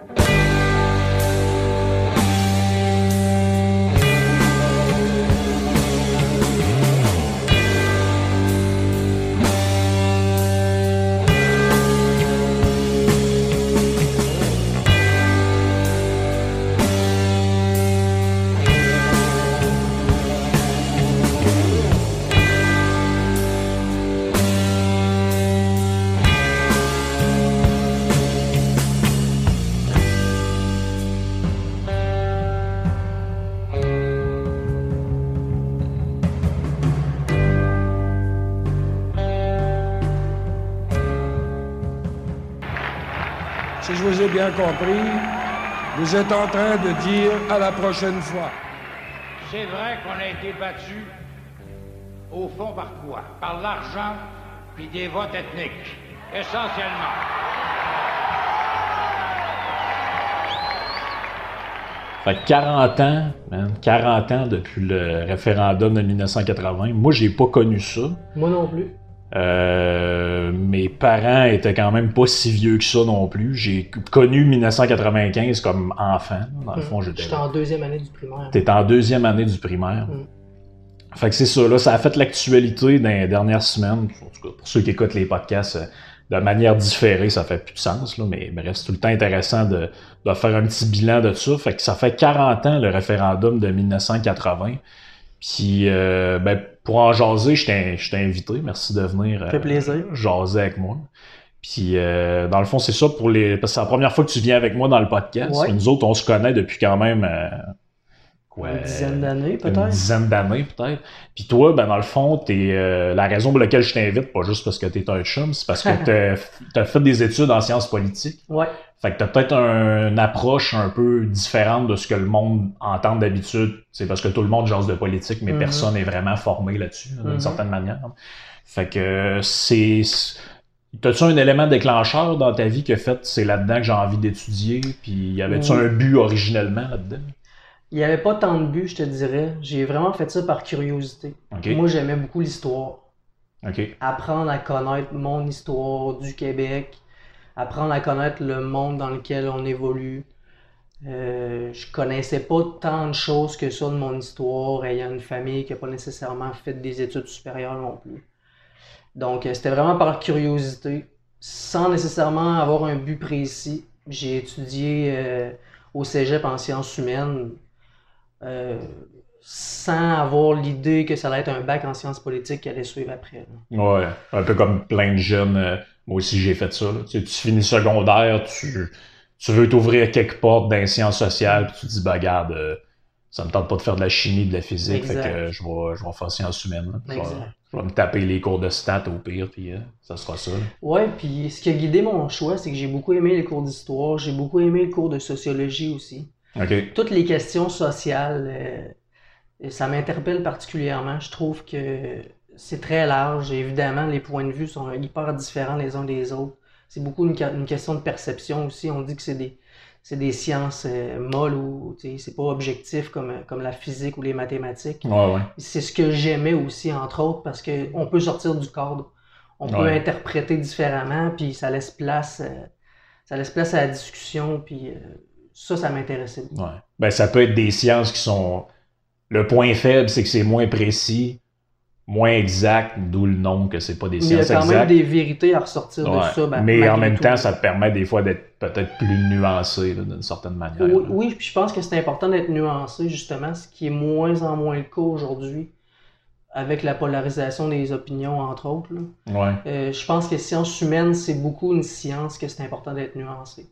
Si je bien compris, vous êtes en train de dire à la prochaine fois. C'est vrai qu'on a été battu au fond par quoi? Par l'argent puis des votes ethniques, essentiellement. Fait que 40 ans, man, 40 ans depuis le référendum de 1980. Moi, j'ai pas connu ça. Moi non plus. Euh, mes parents étaient quand même pas si vieux que ça non plus. J'ai connu 1995 comme enfant. Dans le fond, j'étais. J'étais en deuxième année du primaire. T'étais en deuxième année du primaire. Mm. Fait que c'est ça, là, ça a fait l'actualité dans les dernières semaines. En tout cas, pour ceux qui écoutent les podcasts euh, de manière différée, ça fait plus de sens, là, mais bref, c'est tout le temps intéressant de, de faire un petit bilan de ça. Fait que ça fait 40 ans le référendum de 1980. Puis, euh, ben, pour en jaser, je t'ai je t'ai invité. Merci de venir plaisir. jaser avec moi. Puis, euh, dans le fond, c'est ça pour les. Parce que c'est la première fois que tu viens avec moi dans le podcast. Ouais. Nous autres, on se connaît depuis quand même. Quoi, Une dizaine d'années, une peut-être? dizaine d'années, peut-être. Puis toi, ben, dans le fond, t'es, euh, la raison pour laquelle je t'invite, pas juste parce que t'es un chum, c'est parce que t'as, fait des études en sciences politiques. Ouais. Fait que t'as peut-être un- une approche un peu différente de ce que le monde entend d'habitude. C'est parce que tout le monde jase de politique, mais Mhm. personne n'est vraiment formé là-dessus, d'une Mhm. certaine manière. Fait que c'est. T'as-tu un élément déclencheur dans ta vie qui a fait c'est là-dedans que j'ai envie d'étudier? Puis y avait-tu Oui. un but originellement là-dedans? Il n'y avait pas tant de buts, je te dirais. J'ai vraiment fait ça par curiosité. Moi, j'aimais beaucoup l'histoire. Apprendre à connaître mon histoire du Québec. Apprendre à connaître le monde dans lequel on évolue. Euh, je connaissais pas tant de choses que ça de mon histoire, ayant une famille qui n'a pas nécessairement fait des études supérieures non plus. Donc, euh, c'était vraiment par curiosité, sans nécessairement avoir un but précis. J'ai étudié euh, au cégep en sciences humaines, euh, sans avoir l'idée que ça allait être un bac en sciences politiques qui allait suivre après. là. Ouais, un peu comme plein de jeunes. euh, moi aussi, j'ai fait ça. Tu, sais, tu finis secondaire, tu, tu veux t'ouvrir quelques portes dans les sciences sociales, puis tu te dis, bah, regarde, euh, ça me tente pas de faire de la chimie, de la physique, Exact. fait que euh, je vais, je vais faire sciences humaines. là. Je, vais, me taper les cours de stats au pire, puis euh, ça sera ça. Ouais, puis ce qui a guidé mon choix, c'est que j'ai beaucoup aimé les cours d'histoire, j'ai beaucoup aimé le cours de sociologie aussi. Toutes les questions sociales, euh, ça m'interpelle particulièrement. Je trouve que c'est très large. Et évidemment, les points de vue sont hyper différents les uns des autres. C'est beaucoup une, question de perception aussi. On dit que c'est des, sciences euh, molles ou c'est pas objectif comme, comme la physique ou les mathématiques. Ouais, ouais. C'est ce que j'aimais aussi, entre autres, parce qu'on peut sortir du cadre. On peut interpréter différemment, puis ça laisse place, euh, ça laisse place à la discussion, puis ça, ça m'intéressait beaucoup. Ouais. Ben, ça peut être des sciences qui sont. Le point faible, c'est que c'est moins précis, moins exact, d'où le nom que c'est pas des Mais il y a sciences quand même exactes. des vérités à ressortir de ça. ben, mais en même tout. temps, ça te permet des fois d'être peut-être plus nuancé d'une certaine manière. Oui, puis je pense que c'est important d'être nuancé, justement, ce qui est moins en moins le cas aujourd'hui, avec la polarisation des opinions, entre autres. Ouais. Euh, je pense que sciences humaines, c'est beaucoup une science que c'est important d'être nuancé,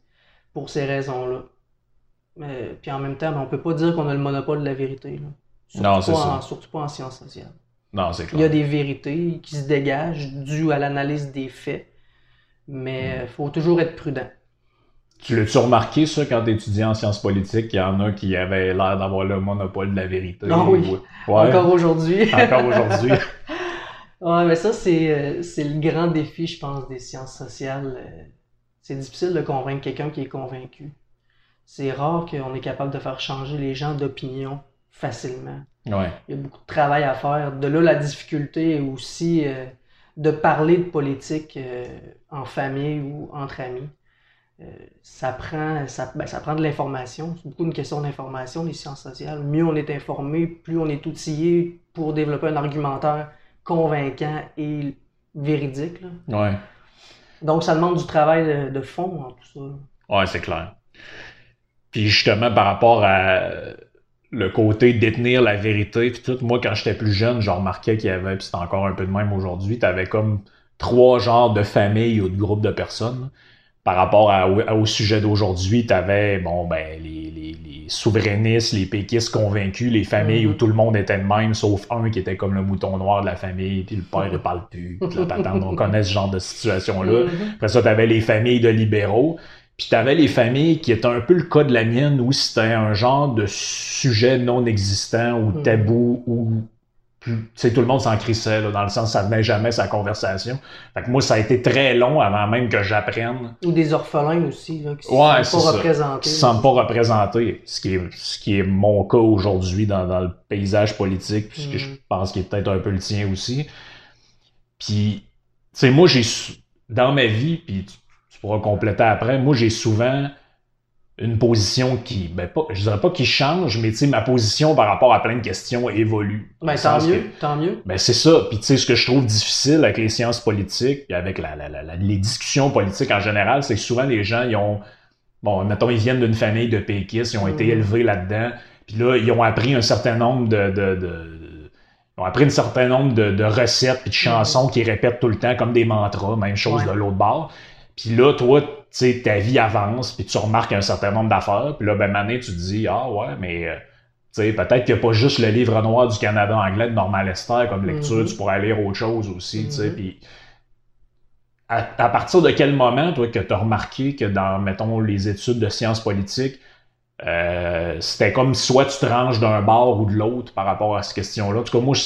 pour ces raisons-là. Euh, puis en même temps, ben, on peut pas dire qu'on a le monopole de la vérité. là. Surtout Non, c'est pas ça. en- surtout pas en sciences sociales. Non, c'est Il y a clair. des vérités qui se dégagent dues à l'analyse des faits, mais il faut toujours être prudent. Tu l'as-tu remarqué, ça, quand tu étudiais en sciences politiques, qu'il y en a qui avaient l'air d'avoir le monopole de la vérité? Ah oui. ou- Ouais. Encore aujourd'hui. Encore aujourd'hui. Ouais, mais ça, c'est euh, c'est le grand défi, je pense, des sciences sociales. Euh, C'est difficile de convaincre quelqu'un qui est convaincu. C'est rare qu'on est capable de faire changer les gens d'opinion facilement. Ouais. Il y a beaucoup de travail à faire. De là, la difficulté aussi euh, de parler de politique euh, en famille ou entre amis. euh, ça, prend, ça, ben, ça prend de l'information. C'est beaucoup une question d'information, les sciences sociales. Mieux on est informé, plus on est outillé pour développer un argumentaire convaincant et véridique. Là. Ouais. Donc, ça demande du travail de, de fond en tout ça. Ouais, c'est clair. Puis justement, par rapport à le côté détenir la vérité, puis tout, moi, quand j'étais plus jeune, je remarquais qu'il y avait, puis c'est encore un peu de même aujourd'hui, t'avais comme trois genres de familles ou de groupes de personnes. Par rapport à- au, au sujet d'aujourd'hui, t'avais, bon, ben, les, les, les souverainistes, les péquistes convaincus, les familles où tout le monde était de même, sauf un qui était comme le mouton noir de la famille, puis le père, il parle plus, puis la patente. On connaît ce genre de situation-là. Mhm. Après ça, t'avais les familles de libéraux. Puis t'avais les familles qui étaient un peu le cas de la mienne, où c'était un genre de sujet non existant ou Mhm. tabou ou sais, tout le monde s'en crissait, là, dans le sens ça venait jamais sa conversation. Fait que moi, ça a été très long avant même que j'apprenne Ou des orphelins aussi, là, qui ne sont pas ça. représentés. qui ne sentent pas représentés, ce qui est, ce qui est mon cas aujourd'hui dans, dans le paysage politique, puisque je pense qu'il est peut-être un peu le tien aussi. Puis, tu sais, moi, j'ai, dans ma vie, puis tu, pourras compléter après, moi, j'ai souvent une position qui, ben pas, je dirais pas qui change, mais tu sais, ma position par rapport à plein de questions évolue. Ben, tant mieux, que- tant mieux. ben c'est ça. Puis tu sais, ce que je trouve difficile avec les sciences politiques, puis avec la, la- la- la- les discussions politiques en général, c'est que souvent les gens, ils ont, bon, mettons, ils viennent d'une famille de péquistes, ils ont été Mhm. élevés là-dedans, puis là, ils ont appris un certain nombre de... de, un certain nombre de, de recettes puis de chansons qu'ils répètent tout le temps comme des mantras, même chose Ouais. de l'autre bord. Puis là, toi, tu sais, ta vie avance, puis tu remarques un certain nombre d'affaires, puis là, ben, maintenant, tu te dis, ah ouais, mais... euh, tu sais, peut-être qu'il n'y a pas juste le livre noir du Canada anglais de Norman Lester comme lecture, Mhm. tu pourrais lire autre chose aussi, tu sais, Mhm. puis à, à partir de quel moment, toi, que tu as remarqué que dans, mettons, les études de sciences politiques, euh, c'était comme soit tu te ranges d'un bord ou de l'autre par rapport à cette question-là? En tout cas, moi,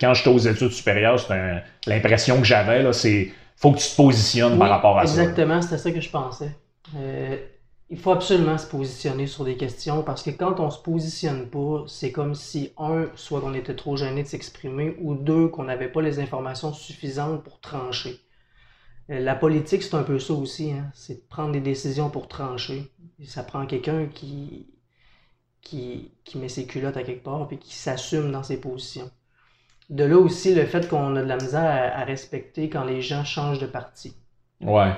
quand j'étais aux études supérieures, c'était l'impression que j'avais, là, c'est faut que tu te positionnes par rapport à ça. Exactement, c'était ça que je pensais. Euh, il faut absolument se positionner sur des questions parce que quand on se positionne pas, c'est comme si, un, soit qu'on était trop gêné de s'exprimer ou deux, qu'on n'avait pas les informations suffisantes pour trancher. Euh, La politique, c'est un peu ça aussi, hein. c'est de prendre des décisions pour trancher. Ça prend quelqu'un qui, qui, qui met ses culottes à quelque part et qui s'assume dans ses positions. De là aussi le fait qu'on a de la misère à, à respecter quand les gens changent de parti. Ouais.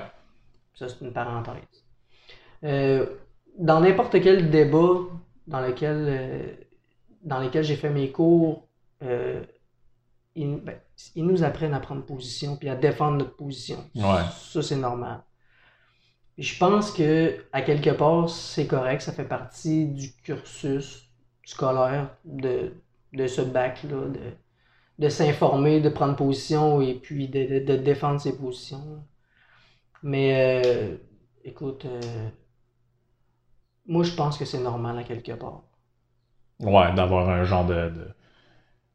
Ça, c'est une parenthèse. Euh, dans n'importe quel débat dans lequel, euh, dans lequel j'ai fait mes cours, euh, ils, ben, ils nous apprennent à prendre position puis à défendre notre position. Ouais. Ça, c'est normal. Je pense que, à quelque part, c'est correct. Ça fait partie du cursus scolaire de, de ce bac-là, de, de s'informer, de prendre position et puis de, de- de défendre ses positions. Mais euh, écoute, euh, moi je pense que c'est normal à quelque part. Ouais, d'avoir un genre de. de-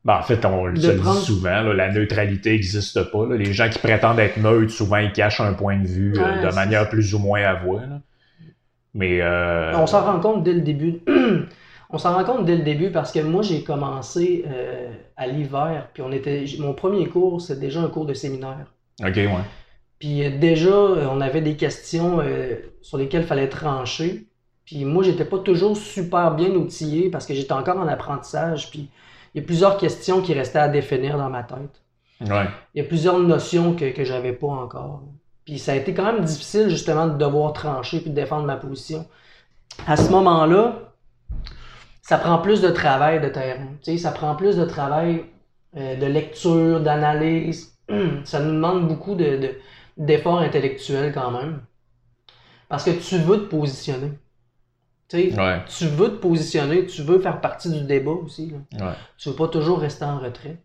Ben, en fait, on le prendre- dit souvent, là, la neutralité n'existe pas. là. Les gens qui prétendent être neutres, souvent, ils cachent un point de vue euh, de manière plus ou moins avouée. là. Mais. euh, On s'en rend compte dès le début. On s'en rend compte dès le début parce que moi j'ai commencé euh, à l'hiver, puis on était. Mon premier cours, c'est déjà un cours de séminaire. Ok, ouais. Puis euh, déjà, euh, on avait des questions euh, sur lesquelles il fallait trancher. Puis moi, j'étais pas toujours super bien outillé parce que j'étais encore en apprentissage. Puis il y a plusieurs questions qui restaient à définir dans ma tête. Ouais. Il y a plusieurs notions que, que j'avais pas encore. Puis ça a été quand même difficile justement de devoir trancher puis de défendre ma position. À ce moment-là, ça prend plus de travail de terrain. Tu sais, ça prend plus de travail euh, de lecture, d'analyse. Ça nous demande beaucoup de, de- d'efforts intellectuels quand même. Parce que tu veux te positionner. Tu sais, Ouais. tu veux te positionner, tu veux faire partie du débat aussi. là. Ouais. Tu veux pas toujours rester en retrait.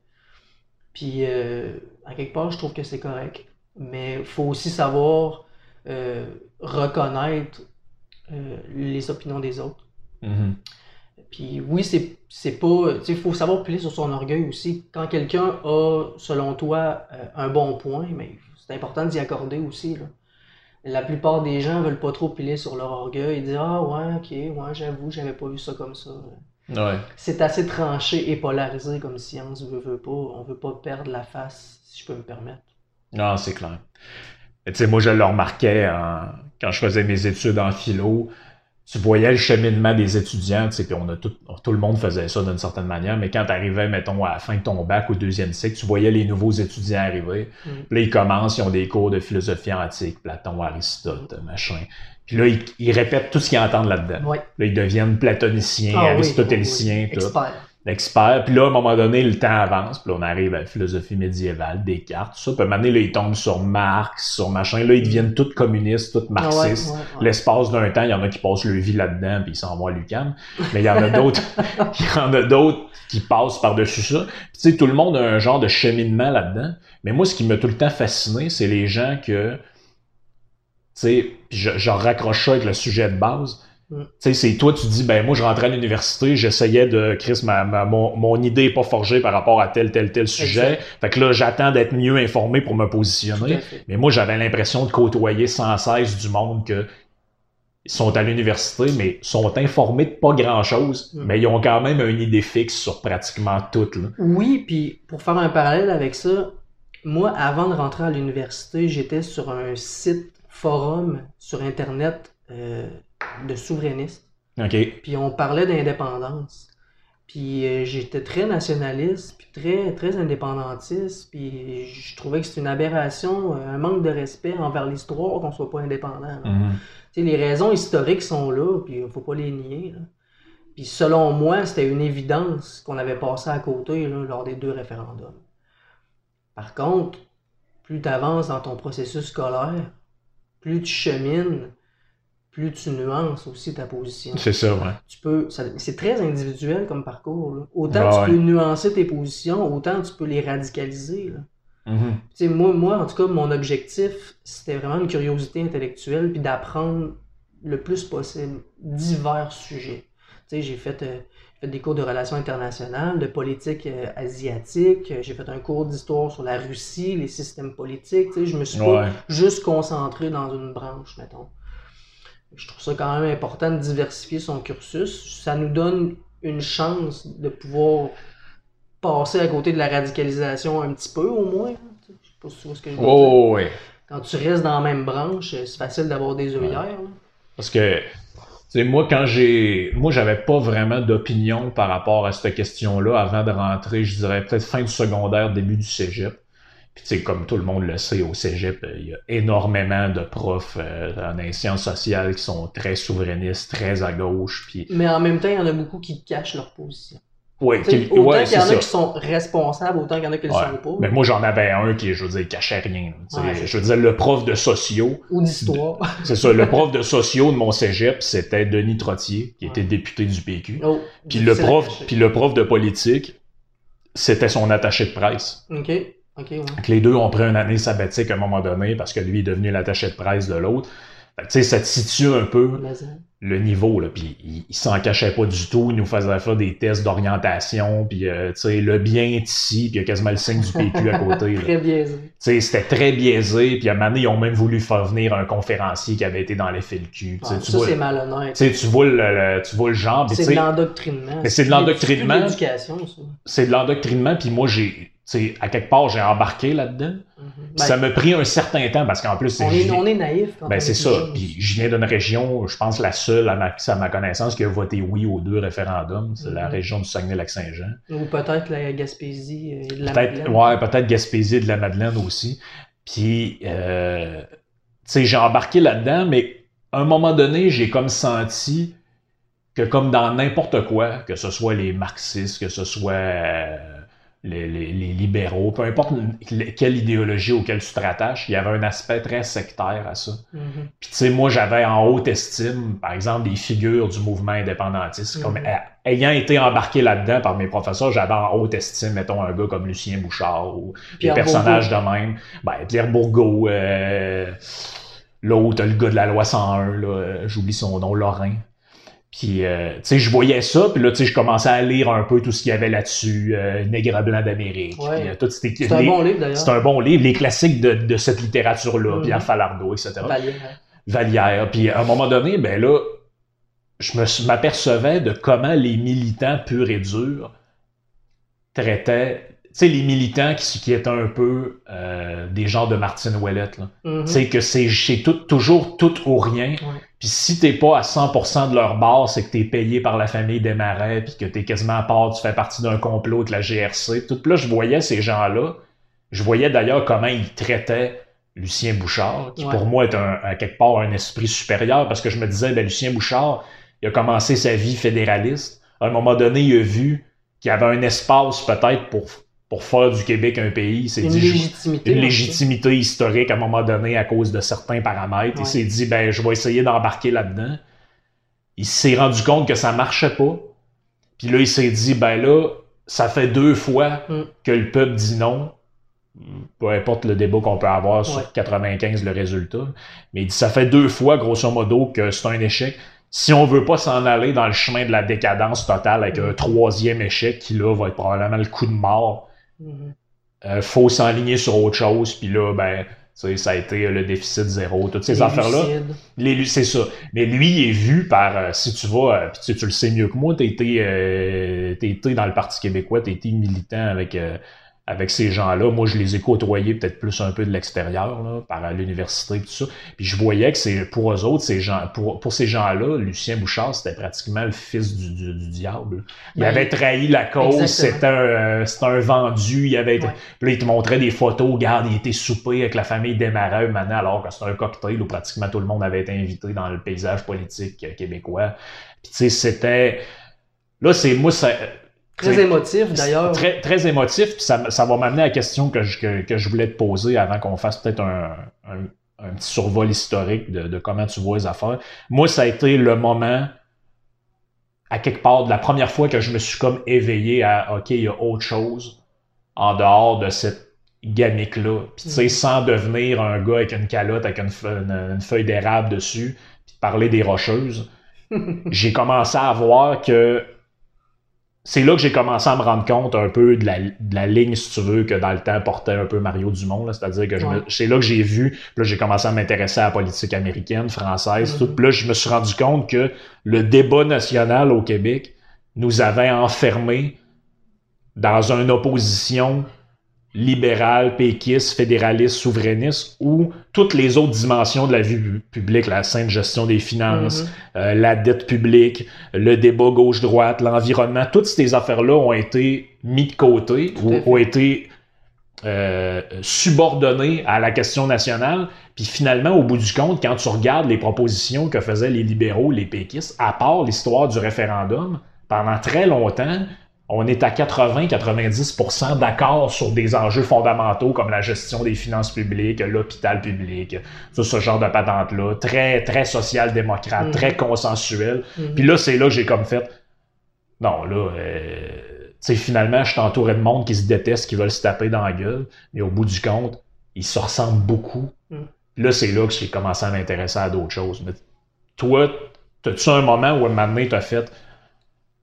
Puis, euh, à quelque part, je trouve que c'est correct. Mais il faut aussi savoir euh, reconnaître les opinions des autres. Mhm. Puis oui, c'est c'est pas. Il faut savoir piler sur son orgueil aussi. Quand quelqu'un a, selon toi, euh, un bon point, mais c'est important d'y accorder aussi. Là. La plupart des gens veulent pas trop piler sur leur orgueil. Ils disent Ah ouais, ok, ouais, j'avoue, j'avais pas vu ça comme ça. Ouais. C'est assez tranché et polarisé comme science, veut, veut pas. On veut pas perdre la face, si je peux me permettre. Non, c'est clair. Tu sais, moi, je le remarquais en- quand je faisais mes études en philo. Tu voyais le cheminement des étudiants, tu sais, puis on a tout, tout le monde faisait ça d'une certaine manière, mais quand tu arrivais, mettons, à la fin de ton bac au deuxième cycle, tu voyais les nouveaux étudiants arriver. Mm. Puis là, ils commencent, ils ont des cours de philosophie antique, Platon, Aristote, machin. Puis là, ils, ils répètent tout ce qu'ils entendent là-dedans. Ouais. Là, ils deviennent platoniciens, Ah oui, aristotéliciens, oui, oui. tout. L'expert. Puis là, à un moment donné, le temps avance. Puis là, on arrive à la philosophie médiévale, Descartes, tout ça. Puis à un moment donné, là, ils tombent sur Marx, sur machin. Là, ils deviennent tous communistes, tous Ah ouais, marxistes. ouais, ouais. L'espace d'un temps, il y en a qui passent leur vie là-dedans, puis ils s'en vont à l'UQAM. Mais il y en a d'autres, il y en a d'autres qui passent par-dessus ça. Puis tu sais, tout le monde a un genre de cheminement là-dedans. Mais moi, ce qui m'a tout le temps fasciné, c'est les gens que, tu sais, je, je raccroche ça avec le sujet de base. Tu sais, c'est toi, tu dis, ben moi, je rentrais à l'université, j'essayais de, Chris, ma, ma- mon, mon idée est pas forgée par rapport à tel, tel, tel sujet. Exact. Fait que là, j'attends d'être mieux informé pour me positionner. Mais moi, j'avais l'impression de côtoyer sans cesse du monde que ils sont à l'université, mais sont informés de pas grand-chose, Mm. mais ils ont quand même une idée fixe sur pratiquement tout. Là. Oui, puis pour faire un parallèle avec ça, moi, avant de rentrer à l'université, j'étais sur un site forum sur Internet euh, de souverainistes. Puis on parlait d'indépendance. Puis euh, j'étais très nationaliste, puis très, très indépendantiste, puis je trouvais que c'était une aberration, euh, un manque de respect envers l'histoire qu'on soit pas indépendant. sais, les raisons historiques sont là, puis il faut pas les nier. là. Puis selon moi, c'était une évidence qu'on avait passé à côté là, lors des deux référendums. Par contre, plus tu avances dans ton processus scolaire, plus tu chemines, plus tu nuances aussi ta position. C'est ça, ouais. Tu peux, c'est très individuel comme parcours. là. Autant Ah tu ouais. peux nuancer tes positions, autant tu peux les radicaliser. là. Mhm. Sais, moi, moi, en tout cas, mon objectif, c'était vraiment une curiosité intellectuelle, puis d'apprendre le plus possible divers sujets. J'ai fait, euh, j'ai fait des cours de relations internationales, de politique euh, asiatique, euh, j'ai fait un cours d'histoire sur la Russie, les systèmes politiques. Je me suis pas juste concentré dans une branche, mettons. Je trouve ça quand même important de diversifier son cursus. Ça nous donne une chance de pouvoir passer à côté de la radicalisation un petit peu au moins. Je sais pas si tu vois ce que je veux dire. Oh, ouais. Quand tu restes dans la même branche, c'est facile d'avoir des œillères. Parce que, moi, quand j'ai. Moi, j'avais pas vraiment d'opinion par rapport à cette question-là avant de rentrer, je dirais peut-être fin du secondaire, début du cégep. Sais, comme tout le monde le sait, au cégep, euh, il y a énormément de profs euh, les sciences sociales qui sont très souverainistes, très à gauche. Puis, Mais en même temps, il y en a beaucoup qui cachent leur position. qui- autant ouais, qu'il y c'est en a qui sont responsables, autant qu'il y en a qui ne le sont pas. Mais moi, j'en avais un qui, je veux dire, cachait rien. Ouais, c'est je veux dire, le prof de sociaux, Ou d'histoire. c'est ça, le prof de sociaux de mon cégep, c'était Denis Trottier, qui était député du PQ. Oh, Puis le prof, puis le prof de politique, c'était son attaché de presse. Ok, ouais. Que les deux ont pris une année sabbatique à un moment donné parce que lui est devenu l'attaché de presse de l'autre. Tu sais, ça te situe un peu le niveau, là. Puis il, il s'en cachait pas du tout. Il nous faisait faire des tests d'orientation. Puis, euh, tu sais, le bien est ici. Puis il y a quasiment le signe du PQ à côté. Très biaisé. Tu sais, c'était très biaisé. Puis à un moment donné, ils ont même voulu faire venir un conférencier qui avait été dans les FLQ. Ah, tu ça, vois- c'est tu malhonnête. sais, tu vois le, le- tu vois le genre. C'est de l'endoctrinement. C'est de l'endoctrinement. c'est de l'endoctrinement, puis moi, j'ai, sais, à quelque part, j'ai embarqué là-dedans. Mhm. Ça m'a pris un certain temps, parce qu'en plus, on, est, on est naïf quand ben, c'est est ça. Puis je viens d'une région, je pense la seule à ma, à ma connaissance qui a voté oui aux deux référendums. C'est la Mhm. région du Saguenay-Lac-Saint-Jean. Ou peut-être la Gaspésie et de la Madeleine. ouais, peut-être Gaspésie et de la Madeleine aussi. Puis, euh, tu sais, j'ai embarqué là-dedans, mais à un moment donné, j'ai comme senti que comme dans n'importe quoi, que ce soit les marxistes, que ce soit euh, les, les- les libéraux, peu importe le- quelle idéologie auquel tu te rattaches, il y avait un aspect très sectaire à ça. Mhm. Puis tu sais, moi, j'avais en haute estime, par exemple, des figures du mouvement indépendantiste. Comme Mhm. a- ayant été embarqué là-dedans par mes professeurs, j'avais en haute estime, mettons, un gars comme Lucien Bouchard ou des personnages Bourgault. de même. Ben, Pierre Bourgault, euh, l'autre, le gars de la loi 101, là, euh, j'oublie son nom, Lorrain. Puis, euh, tu sais, je voyais ça, puis là, tu sais, je commençais à lire un peu tout ce qu'il y avait là-dessus, euh, Nègre blanc d'Amérique, Ouais. euh, C'est un bon livre d'ailleurs. c'est un bon livre, les classiques de, de cette littérature-là, Mhm. Pierre Falardeau, etc. Valiant. Vallière. Puis à un moment donné, ben là, je m'apercevais de comment les militants purs et durs traitaient sais, les militants qui, qui étaient un peu euh, des genres de Martine Ouellette, là. Mhm. Tu sais, que c'est tout, toujours tout ou rien. Puis si t'es pas à 100% de leur bord, c'est que t'es payé par la famille des Marais, puis que t'es quasiment à part, tu fais partie d'un complot avec la GRC. Tout là, je voyais ces gens-là. Je voyais d'ailleurs comment ils traitaient Lucien Bouchard, qui Ouais. pour moi est un, à quelque part un esprit supérieur, parce que je me disais, ben Lucien Bouchard, il a commencé sa vie fédéraliste. À un moment donné, il a vu qu'il y avait un espace peut-être pour, pour faire du Québec un pays. Il s'est Une légitimité. une légitimité historique à un moment donné à cause de certains paramètres. Ouais. Il s'est dit, ben, je vais essayer d'embarquer là-dedans. Il s'est rendu compte que ça marchait pas. Puis là, il s'est dit, ben là, ça fait deux fois Mm. que le peuple dit non. Peu importe le débat qu'on peut avoir sur Ouais. 95, le résultat. Mais il dit, ça fait deux fois, grosso modo, que c'est un échec. Si on veut pas s'en aller dans le chemin de la décadence totale avec Mm. un troisième échec qui, là, va être probablement le coup de mort. Euh, faut s'enligner sur autre chose, puis là, ben, ça a été euh, le déficit zéro, toutes ces affaires-là. Les C'est ça. Mais lui, il est vu par, euh, si tu vas, euh, puis tu, tu le sais mieux que moi, t'as été, euh, été dans le Parti québécois, t'as été militant avec, avec ces gens-là. Moi, je les ai côtoyés peut-être plus un peu de l'extérieur, là, par l'université et tout ça. Puis je voyais que c'est pour eux autres, ces gens, pour, pour ces gens-là, Lucien Bouchard, c'était pratiquement le fils du, du, du diable. Il avait trahi la cause, c'était un, euh, un vendu, il avait été- puis là, il te montrait des photos, regarde, il était soupé avec la famille Desmarais maintenant, alors que c'était un cocktail où pratiquement tout le monde avait été invité dans le paysage politique québécois. Puis tu sais, c'était... Là, c'est... Moi, ça... Très émotif d'ailleurs. Très, très émotif, puis ça, ça va m'amener à la question que je, que, que je voulais te poser avant qu'on fasse peut-être un, un, un petit survol historique de, de comment tu vois les affaires. Moi, ça a été le moment, à quelque part, de la première fois que je me suis comme éveillé à OK, il y a autre chose en dehors de cette gamique-là. Puis tu sais, Mhm. sans devenir un gars avec une calotte, avec une, une- une feuille d'érable dessus, puis parler des rocheuses j'ai commencé à voir que c'est là que j'ai commencé à me rendre compte un peu de la, de la ligne, si tu veux, que dans le temps portait un peu Mario Dumont. C'est-à-dire que Ouais. c'est là que j'ai vu, puis là j'ai commencé à m'intéresser à la politique américaine, française, tout. Puis là, je me suis rendu compte que le débat national au Québec nous avait enfermés dans une opposition libérale, péquiste, fédéraliste, souverainiste, où toutes les autres dimensions de la vie pu- publique, la saine gestion des finances, Mhm. euh, la dette publique, le débat gauche-droite, l'environnement, toutes ces affaires-là ont été mis de côté Tout ou ont été euh, subordonnées à la question nationale. Puis finalement, au bout du compte, quand tu regardes les propositions que faisaient les libéraux, les péquistes, à part l'histoire du référendum, pendant très longtemps, on est à 80-90% d'accord sur des enjeux fondamentaux comme la gestion des finances publiques, l'hôpital public, tout ce genre de patente-là, très, très social-démocrate, Mhm. très consensuel. Mhm. Puis là, c'est là que j'ai comme fait, non, là, euh, tu sais, finalement, je suis entouré de monde qui se déteste, qui veulent se taper dans la gueule, mais au bout du compte, ils se ressemblent beaucoup. Mm. Là, c'est là que j'ai commencé à m'intéresser à d'autres choses. Mais toi, as-tu un moment où à un moment donné, t'as fait,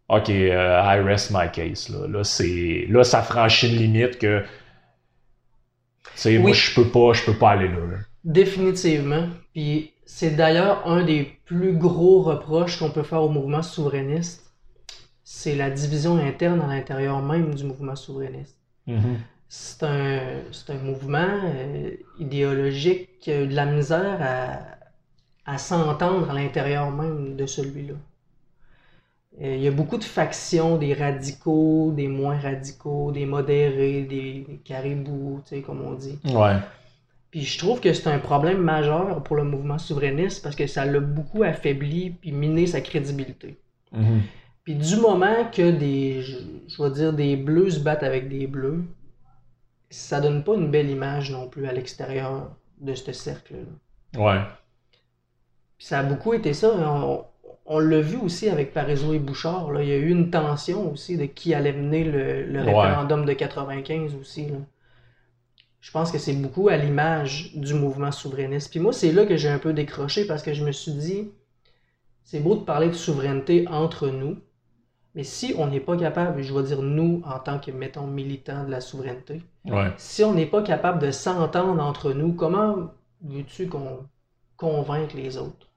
OK, euh, I rest my case. Là, là, c'est, là ça franchit une limite que, tu sais, moi, je peux pas, je peux pas aller là. là. Définitivement. Puis c'est d'ailleurs un des plus gros reproches qu'on peut faire au mouvement souverainiste. C'est la division interne à l'intérieur même du mouvement souverainiste. C'est un, c'est un mouvement euh, idéologique qui a eu de la misère à, à s'entendre à l'intérieur même de celui-là. Euh, Il y a beaucoup de factions, des radicaux, des moins radicaux, des modérés, des, des caribous, tu sais, comme on dit. Ouais. Puis je trouve que c'est un problème majeur pour le mouvement souverainiste parce que ça l'a beaucoup affaibli puis miné sa crédibilité. Mhm. Puis du moment que des, je, je vais dire, des bleus se battent avec des bleus, ça donne pas une belle image non plus à l'extérieur de ce cercle-là. Ouais. Puis ça a beaucoup été ça. hein. On, on l'a vu aussi avec Parizeau et Bouchard. Là. Il y a eu une tension aussi de qui allait mener le, le Ouais. référendum de 95 aussi. là. Je pense que c'est beaucoup à l'image du mouvement souverainiste. Puis moi, c'est là que j'ai un peu décroché parce que je me suis dit, c'est beau de parler de souveraineté entre nous, mais si on n'est pas capable, je vais dire nous en tant que, mettons, militants de la souveraineté, Ouais. si on n'est pas capable de s'entendre entre nous, comment veux-tu qu'on convainque les autres?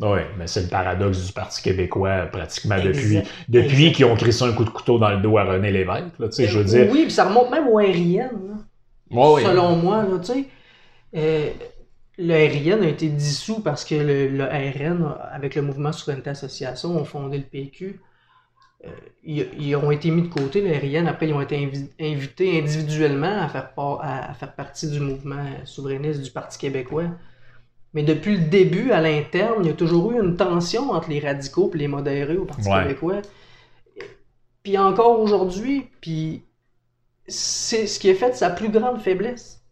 Oui, mais c'est le paradoxe du Parti québécois pratiquement Exact. depuis, depuis qu'ils ont crissé un coup de couteau dans le dos à René Lévesque. Là, tu sais, je veux dire. Oui, puis ça remonte même au RIN. Ouais, ouais. Selon moi, là, tu sais, euh, le RIN a été dissous parce que le, le RN, avec le mouvement Souveraineté Association, ont fondé le PQ. Euh, ils, ils ont été mis de côté, le RIN. Après, ils ont été invi- invités individuellement à faire, part- à, à faire partie du mouvement souverainiste du Parti québécois. Mais depuis le début, à l'interne, il y a toujours eu une tension entre les radicaux et les modérés au Parti Ouais. québécois. Puis encore aujourd'hui, puis c'est ce qui a fait sa plus grande faiblesse.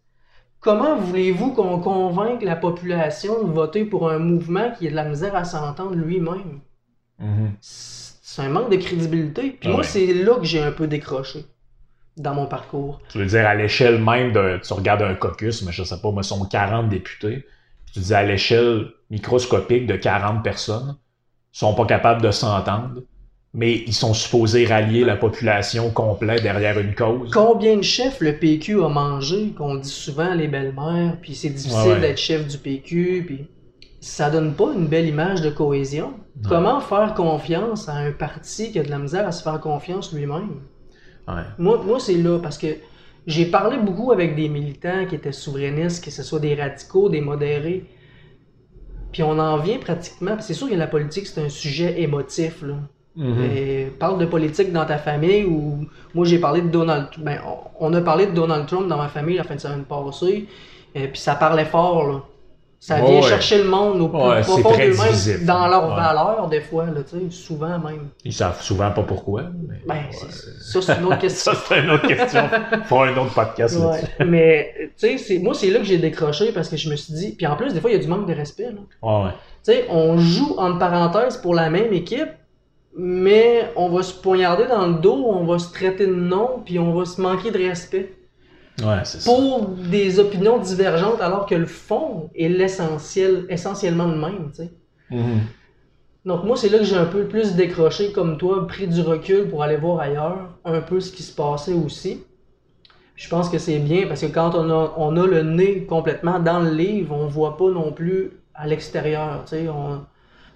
Comment voulez-vous qu'on convainque la population de voter pour un mouvement qui a de la misère à s'entendre lui-même? Mhm. C'est un manque de crédibilité. Puis Ah moi, c'est là que j'ai un peu décroché dans mon parcours. Tu veux dire, à l'échelle même de. Tu regardes un caucus, mais je sais pas, moi, sont 40 députés. Puis tu dis à l'échelle microscopique de 40 personnes, ils sont pas capables de s'entendre, mais ils sont supposés rallier la population complète derrière une cause. Combien de chefs le PQ a mangé, qu'on dit souvent les belles-mères, puis c'est difficile Ouais, ouais. d'être chef du PQ, puis ça donne pas une belle image de cohésion. Comment faire confiance à un parti qui a de la misère à se faire confiance lui-même? Moi c'est là, parce que j'ai parlé beaucoup avec des militants qui étaient souverainistes, que ce soit des radicaux, des modérés. Puis on en vient pratiquement. C'est sûr que la politique, c'est un sujet émotif. Là. Mhm. Et parle de politique dans ta famille ou moi j'ai parlé de Donald ben, on, on a parlé de Donald Trump dans ma famille la fin de semaine passée et puis ça parlait fort là. Ça vient ouais. chercher le monde au plus Ouais, profond d'eux-mêmes dans leurs Ouais. valeurs des fois là, tu sais, souvent même. Ils savent souvent pas pourquoi. Mais... Ben, ça c'est une autre question. Ça, c'est une autre question. Faut un autre podcast là-dessus. mais tu sais, c'est moi c'est là que j'ai décroché parce que je me suis dit, puis en plus des fois il y a du manque de respect là. Ouais. Tu sais, on joue entre parenthèses pour la même équipe, mais on va se poignarder dans le dos, on va se traiter de nom, puis on va se manquer de respect Ouais, c'est ça. pour des opinions divergentes, alors que le fond est l'essentiel, essentiellement le même. Tu sais. Mhm. Donc moi, c'est là que j'ai un peu plus décroché, comme toi, pris du recul pour aller voir ailleurs un peu ce qui se passait aussi. Je pense que c'est bien parce que quand on a, on a le nez complètement dans le livre, on voit pas non plus à l'extérieur. tu sais, On,